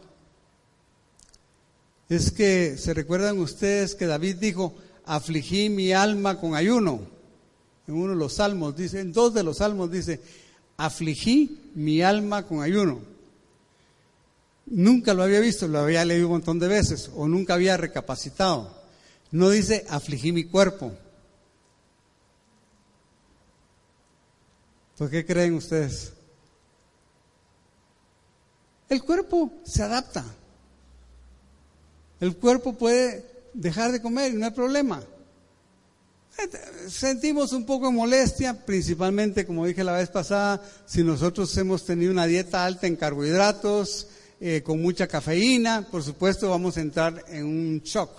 es que, ¿se recuerdan ustedes que David dijo, afligí mi alma con ayuno? En uno de los salmos dice, en dos de los salmos dice, afligí mi alma con ayuno. Nunca lo había visto, lo había leído un montón de veces, o nunca había recapacitado. No dice afligí mi cuerpo, ¿Por qué creen ustedes? El cuerpo se adapta. El cuerpo puede dejar de comer y no hay problema. Sentimos un poco de molestia, principalmente, como dije la vez pasada, si nosotros hemos tenido una dieta alta en carbohidratos, eh, con mucha cafeína, por supuesto vamos a entrar en un shock.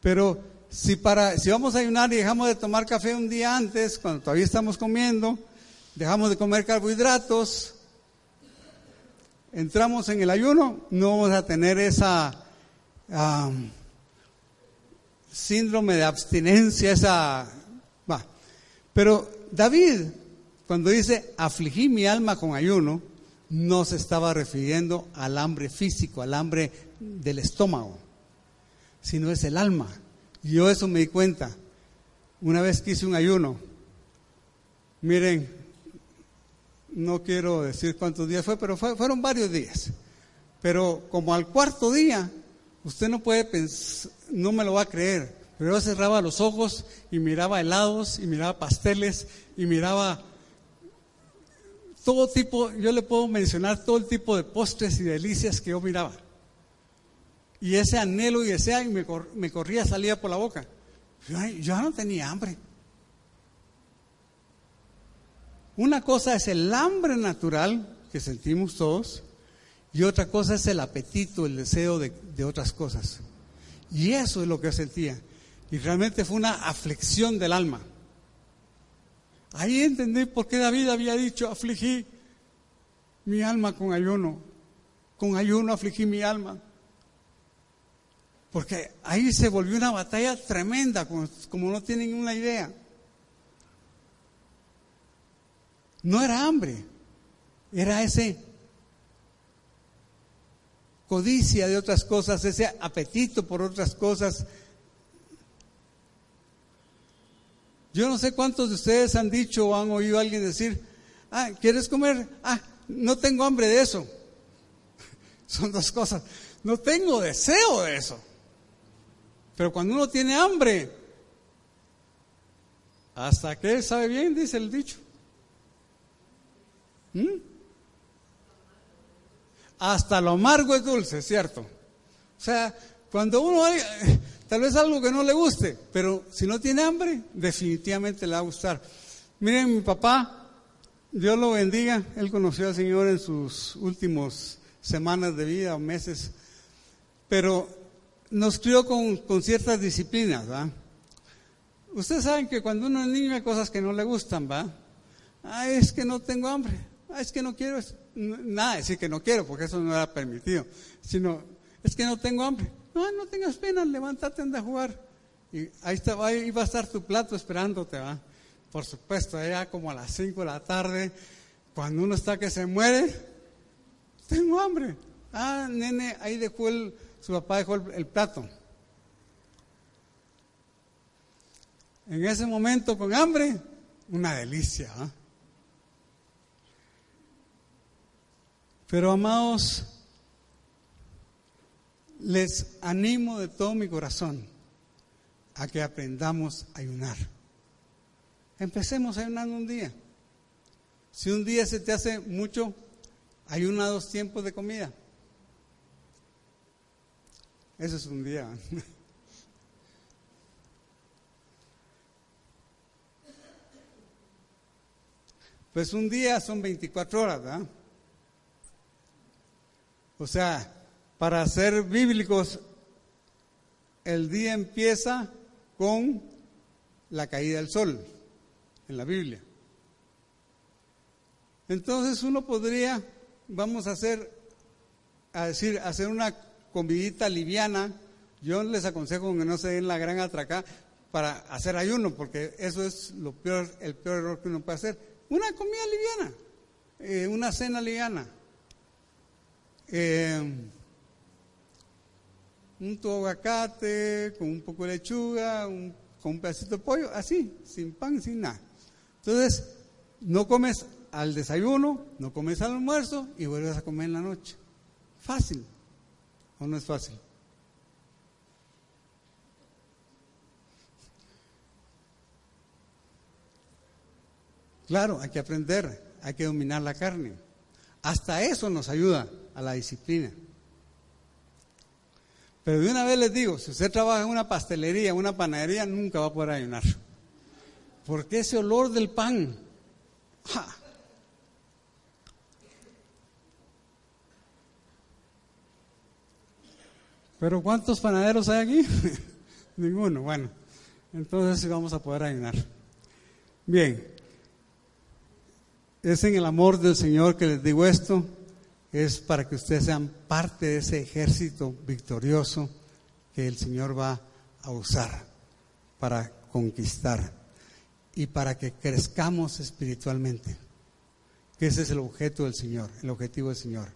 Pero si, para, si vamos a ayunar y dejamos de tomar café un día antes, cuando todavía estamos comiendo, dejamos de comer carbohidratos, entramos en el ayuno, no vamos a tener esa síndrome de abstinencia, esa... Va. Pero David, cuando dice afligí mi alma con ayuno, no se estaba refiriendo al hambre físico, al hambre del estómago, sino es el alma. Yo eso me di cuenta. Una vez que hice un ayuno, miren, no quiero decir cuántos días fue, pero fueron varios días. Pero como al cuarto día, usted no puede pensar, no me lo va a creer, pero yo cerraba los ojos y miraba helados y miraba pasteles y miraba todo tipo, yo le puedo mencionar todo el tipo de postres y delicias que yo miraba. Y ese anhelo y deseo me, me corría, salía por la boca. Yo, yo no tenía hambre. Una cosa es el hambre natural que sentimos todos y otra cosa es el apetito, el deseo de, de otras cosas. Y eso es lo que sentía. Y realmente fue una aflicción del alma. Ahí entendí por qué David había dicho, afligí mi alma con ayuno. Con ayuno afligí mi alma. Porque ahí se volvió una batalla tremenda, como, no tienen una idea. No era hambre, era ese codicia de otras cosas, ese apetito por otras cosas. Yo no sé cuántos de ustedes han dicho o han oído a alguien decir, ah, ¿quieres comer? Ah, no tengo hambre de eso. Son dos cosas. No tengo deseo de eso. Pero cuando uno tiene hambre, hasta que sabe bien, dice el dicho. ¿Mm? Hasta lo amargo es dulce, ¿cierto? O sea, cuando uno hay, tal vez algo que no le guste, pero si no tiene hambre, definitivamente le va a gustar. Miren, mi papá, Dios lo bendiga, él conoció al Señor en sus últimas semanas de vida o meses, pero nos crió con, ciertas disciplinas, ¿va? Ustedes saben que cuando uno es niño hay cosas que no le gustan, ¿va? Ah, es que no tengo hambre. Ah, es que no quiero. Nada, decir que no quiero, porque eso no era permitido. Sino, es que no tengo hambre. No, no tengas pena, levántate, anda a jugar. Y ahí, está, ahí va a estar tu plato esperándote, ¿va? Por supuesto, allá como a las 5 de la tarde, cuando uno está que se muere, tengo hambre. Ah, nene, ahí dejó el, su papá dejó el, plato. En ese momento con hambre, una delicia. ¿ah? Pero amados, les animo de todo mi corazón a que aprendamos a ayunar. Empecemos ayunando un día. Si un día se te hace mucho, ayuna dos tiempos de comida. Eso es un día. Pues un día son 24 horas, ¿verdad? O sea, para ser bíblicos, el día empieza con la caída del sol en la Biblia. Entonces uno podría, vamos a hacer, a decir, hacer una comidita liviana, yo les aconsejo que no se den la gran atraca para hacer ayuno, porque eso es lo peor, el peor error que uno puede hacer. Una comida liviana, eh, una cena liviana. Eh, un con un poco de lechuga, con un pedacito de pollo, así, sin pan, sin nada. Entonces, no comes al desayuno, no comes al almuerzo y vuelves a comer en la noche. Fácil. ¿O no es fácil? Claro, hay que aprender, hay que dominar la carne. Hasta eso nos ayuda a la disciplina. Pero de una vez les digo, si usted trabaja en una pastelería, en una panadería, nunca va a poder ayunar. Porque ese olor del pan, Pero ¿cuántos panaderos hay aquí? Ninguno. Bueno, entonces sí vamos a poder ayunar. Bien, es en el amor del Señor que les digo esto, es para que ustedes sean parte de ese ejército victorioso que el Señor va a usar para conquistar y para que crezcamos espiritualmente. Que ese es el objeto del Señor, el objetivo del Señor.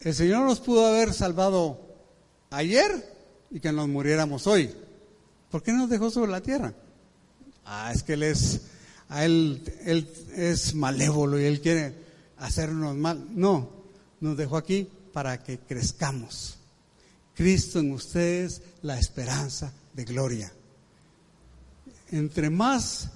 El Señor nos pudo haber salvado ayer y que nos muriéramos hoy. ¿Por qué nos dejó sobre la tierra? Ah, es que Él es, él es malévolo y Él quiere hacernos mal. No, nos dejó aquí para que crezcamos. Cristo en ustedes, la esperanza de gloria. Entre más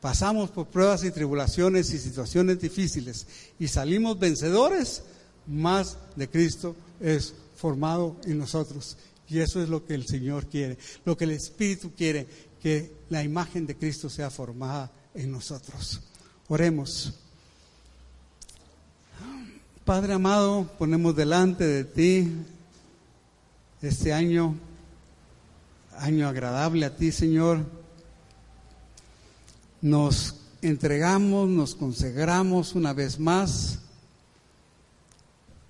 pasamos por pruebas y tribulaciones y situaciones difíciles y salimos vencedores, más de Cristo es formado en nosotros. Y eso es lo que el Señor quiere, lo que el Espíritu quiere, que la imagen de Cristo sea formada en nosotros. Oremos. Padre amado, ponemos delante de ti este año, año agradable a ti, Señor. Nos entregamos, nos consagramos una vez más.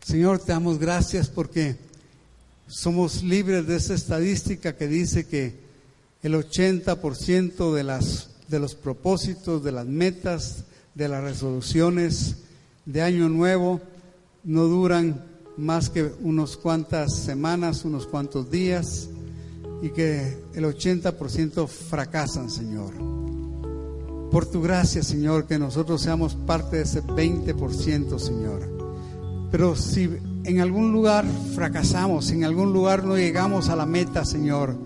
Señor, te damos gracias porque somos libres de esa estadística que dice que el 80% de, las, de los propósitos, de las metas, de las resoluciones de año nuevo no duran más que unos cuantas semanas, unos cuantos días, y que el 80% fracasan, Señor. Por tu gracia, Señor, que nosotros seamos parte de ese 20%, Señor. Pero si en algún lugar fracasamos, si en algún lugar no llegamos a la meta, Señor,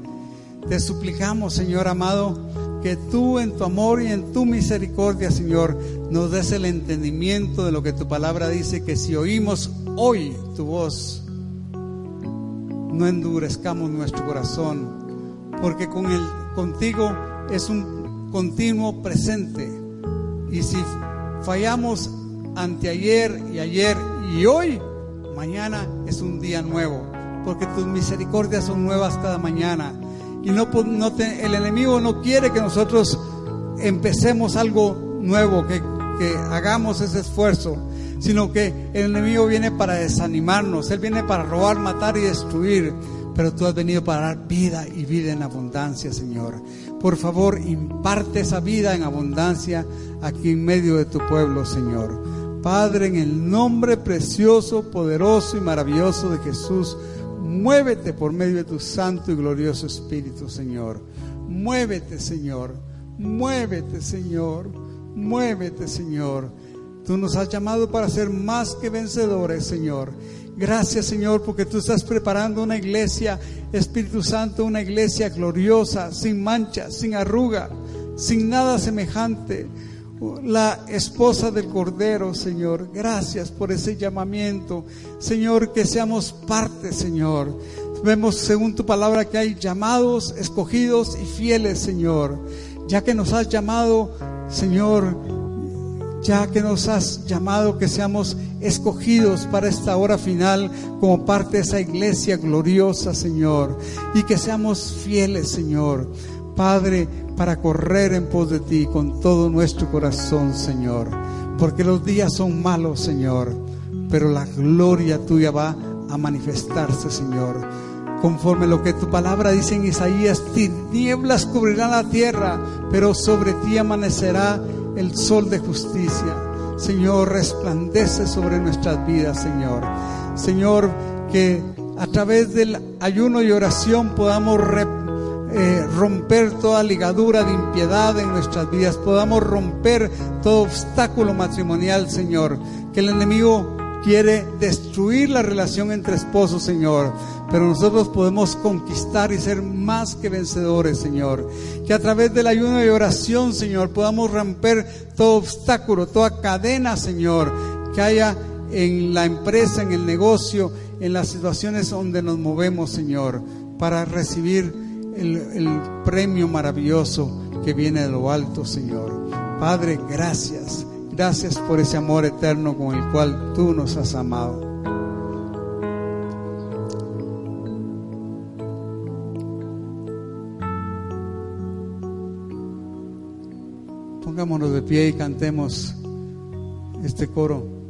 te suplicamos, Señor amado, que tú en tu amor y en tu misericordia, Señor, nos des el entendimiento de lo que tu palabra dice, que si oímos hoy tu voz, no endurezcamos nuestro corazón, porque con el, contigo es un continuo presente. Y si fallamos anteayer y ayer y hoy, mañana es un día nuevo, porque tus misericordias son nuevas cada mañana. Y no, el enemigo no quiere que nosotros empecemos algo nuevo, que, que hagamos ese esfuerzo, sino que el enemigo viene para desanimarnos, él viene para robar, matar y destruir. Pero tú has venido para dar vida y vida en abundancia, Señor. Por favor, imparte esa vida en abundancia aquí en medio de tu pueblo, Señor. Padre, en el nombre precioso, poderoso y maravilloso de Jesús, Muévete por medio de tu santo y glorioso Espíritu, Señor. Muévete, Señor. Muévete, Señor. Muévete, Señor. Tú nos has llamado para ser más que vencedores, Señor. Gracias, Señor, porque tú estás preparando una iglesia, Espíritu Santo, una iglesia gloriosa, sin mancha, sin arruga, sin nada semejante la esposa del Cordero, Señor. Gracias por ese llamamiento. Señor, que seamos parte, Señor. Vemos según tu palabra que hay llamados, escogidos y fieles, Señor. Ya que nos has llamado, Señor, ya que nos has llamado que seamos escogidos para esta hora final como parte de esa iglesia gloriosa, Señor. Y que seamos fieles, Señor. Padre, para correr en pos de ti con todo nuestro corazón, Señor. Porque los días son malos, Señor, pero la gloria tuya va a manifestarse, Señor. Conforme lo que tu palabra dice en Isaías, tinieblas cubrirán la tierra, pero sobre ti amanecerá el sol de justicia. Señor, resplandece sobre nuestras vidas, Señor. Señor, que a través del ayuno y oración podamos eh, romper toda ligadura de impiedad en nuestras vidas, podamos romper todo obstáculo matrimonial, Señor, que el enemigo quiere destruir la relación entre esposos, Señor. Pero nosotros podemos conquistar y ser más que vencedores, Señor. Que a través del ayuno y oración, Señor, podamos romper todo obstáculo, toda cadena, Señor, que haya en la empresa, en el negocio, en las situaciones donde nos movemos, Señor, para recibir el, premio maravilloso que viene de lo alto, Señor. Padre, gracias. Gracias por ese amor eterno con el cual tú nos has amado. Pongámonos de pie y cantemos este coro.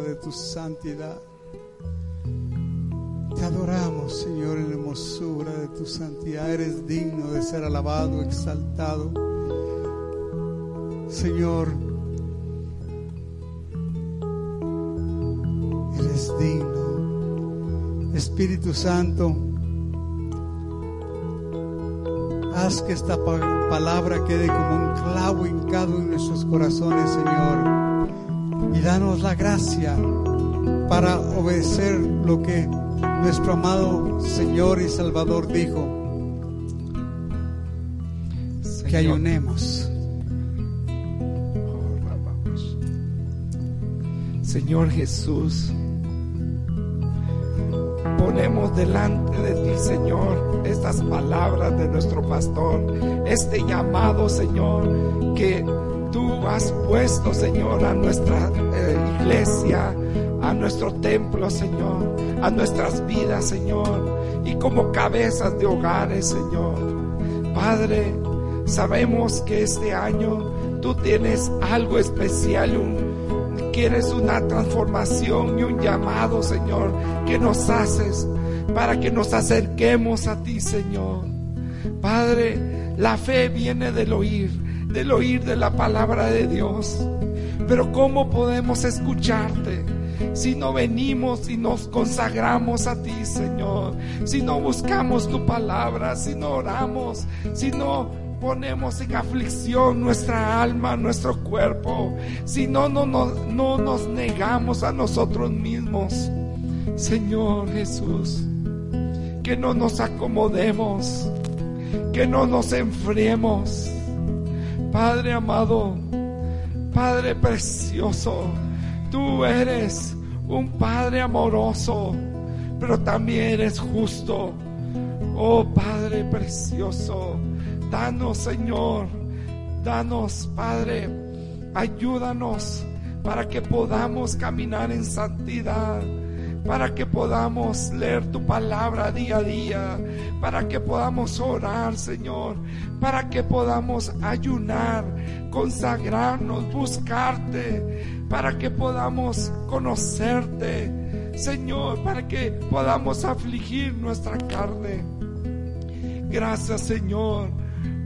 De tu santidad. Te adoramos, Señor, en la hermosura de tu santidad. Eres digno de ser alabado, exaltado. Señor, eres digno. Espíritu Santo, haz que esta pa- palabra quede como un clavo hincado en nuestros corazones, Señor. Y danos la gracia para obedecer lo que nuestro amado Señor y Salvador dijo, que ayunemos. Señor Jesús, ponemos delante de ti, Señor, estas palabras de nuestro pastor, este llamado, Señor, que tú has puesto, Señor, a nuestra eh, iglesia, a nuestro templo, Señor, a nuestras vidas, Señor, y como cabezas de hogares, Señor. Padre, sabemos que este año tú tienes algo especial, un, quieres una transformación y un llamado, Señor, que nos haces para que nos acerquemos a ti, Señor. Padre, la fe viene del oír, del oír de la palabra de Dios. Pero ¿cómo podemos escucharte si no venimos y nos consagramos a ti, Señor, si no buscamos tu palabra, si no oramos, si no ponemos en aflicción nuestra alma, nuestro cuerpo, si no, no, no, no nos negamos a nosotros mismos. Señor Jesús, que no nos acomodemos, que no nos enfriemos. Padre amado, Padre precioso, tú eres un Padre amoroso, pero también eres justo. Oh Padre precioso, danos Señor, danos Padre, ayúdanos para que podamos caminar en santidad para que podamos leer tu palabra día a día, para que podamos orar, Señor, para que podamos ayunar, consagrarnos, buscarte, para que podamos conocerte, Señor, para que podamos afligir nuestra carne. Gracias, Señor,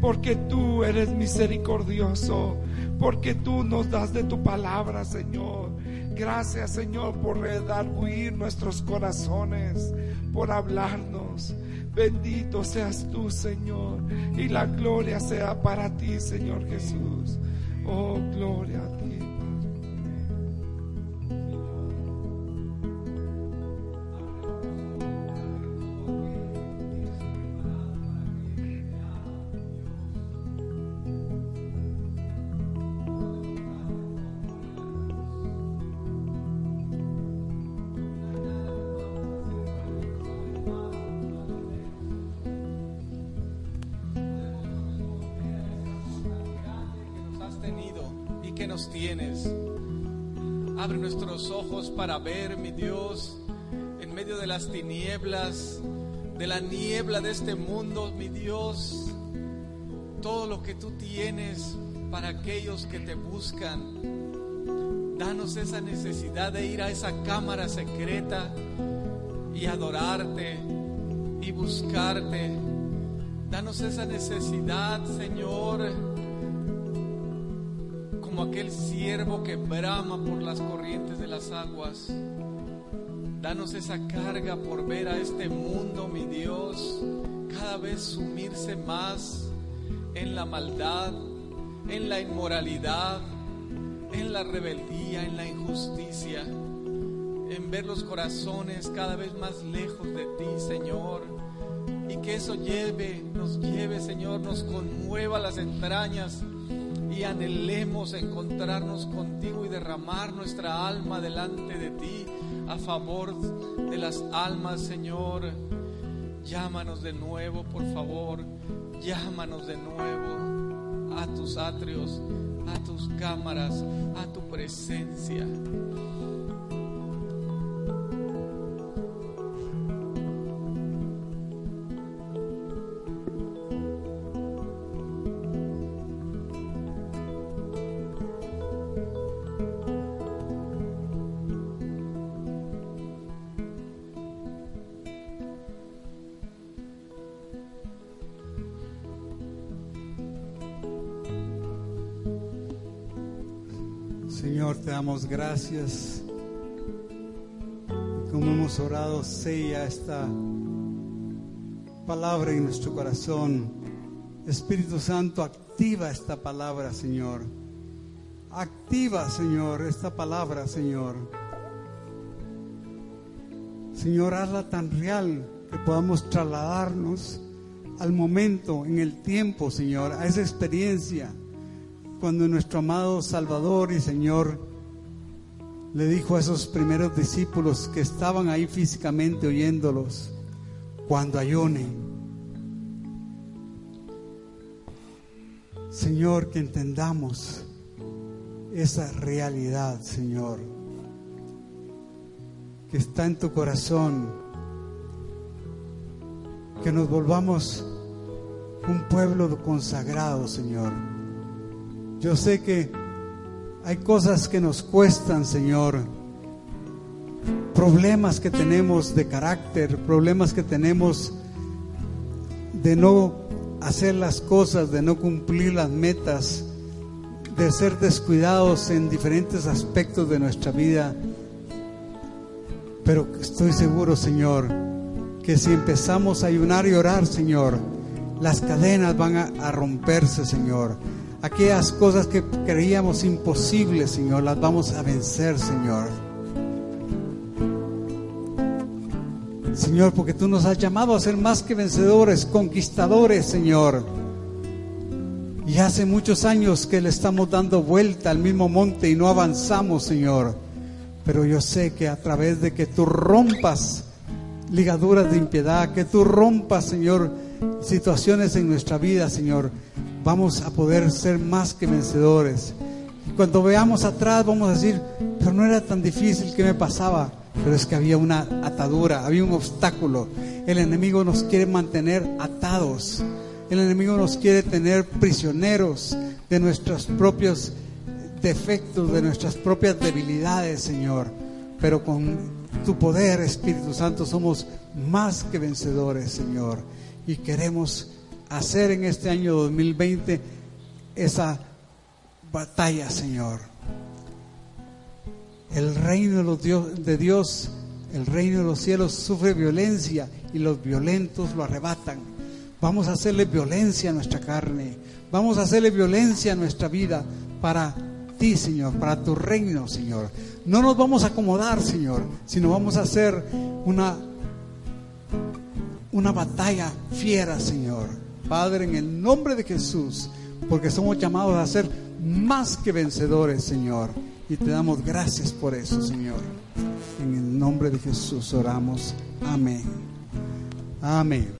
porque tú eres misericordioso, porque tú nos das de tu palabra, Señor. Gracias Señor por redarguir nuestros corazones, por hablarnos. Bendito seas tú Señor y la gloria sea para ti Señor Jesús. Oh, gloria a para ver, mi Dios, en medio de las tinieblas, de la niebla de este mundo, mi Dios, todo lo que tú tienes para aquellos que te buscan. Danos esa necesidad de ir a esa cámara secreta y adorarte y buscarte. Danos esa necesidad, Señor, como aquel siervo que brama por las corrientes de las aguas. Danos esa carga por ver a este mundo, mi Dios, cada vez sumirse más en la maldad, en la inmoralidad, en la rebeldía, en la injusticia, en ver los corazones cada vez más lejos de ti, Señor. Y que eso lleve, nos lleve, Señor, nos conmueva las entrañas y anhelemos encontrarnos contigo y derramar nuestra alma delante de ti a favor de las almas, Señor. Llámanos de nuevo, por favor. Llámanos de nuevo a tus atrios, a tus cámaras, a tu presencia. Gracias. Como hemos orado, sella esta palabra en nuestro corazón. Espíritu Santo, activa esta palabra, Señor. Activa, Señor, esta palabra, Señor. Señor, hazla tan real que podamos trasladarnos al momento, en el tiempo, Señor, a esa experiencia cuando nuestro amado Salvador y Señor le dijo a esos primeros discípulos que estaban ahí físicamente oyéndolos, cuando ayunen, Señor, que entendamos esa realidad, Señor, que está en tu corazón, que nos volvamos un pueblo consagrado, Señor. Yo sé que hay cosas que nos cuestan, Señor. Problemas que tenemos de carácter, problemas que tenemos de no hacer las cosas, de no cumplir las metas, de ser descuidados en diferentes aspectos de nuestra vida. Pero estoy seguro, Señor, que si empezamos a ayunar y orar, Señor, las cadenas van a, a romperse, Señor. Aquellas cosas que creíamos imposibles, Señor, las vamos a vencer, Señor. Señor, porque tú nos has llamado a ser más que vencedores, conquistadores, Señor. Y hace muchos años que le estamos dando vuelta al mismo monte y no avanzamos, Señor. Pero yo sé que a través de que tú rompas ligaduras de impiedad, que tú rompas, Señor, situaciones en nuestra vida, Señor, vamos a poder ser más que vencedores. Y cuando veamos atrás vamos a decir, pero no era tan difícil que me pasaba, pero es que había una atadura, había un obstáculo. El enemigo nos quiere mantener atados. El enemigo nos quiere tener prisioneros de nuestros propios defectos, de nuestras propias debilidades, Señor. Pero con tu poder, Espíritu Santo, somos más que vencedores, Señor. Y queremos hacer en este año 2020 esa batalla, Señor. El reino de, Dios, Dios, el reino de los cielos sufre violencia y los violentos lo arrebatan. Vamos a hacerle violencia a nuestra carne, vamos a hacerle violencia a nuestra vida para ti, Señor, para tu reino, Señor. No nos vamos a acomodar, Señor, sino vamos a hacer una, una batalla fiera, Señor. Padre, en el nombre de Jesús, porque somos llamados a ser más que vencedores, Señor. Y te damos gracias por eso, Señor. En el nombre de Jesús oramos. Amén. Amén.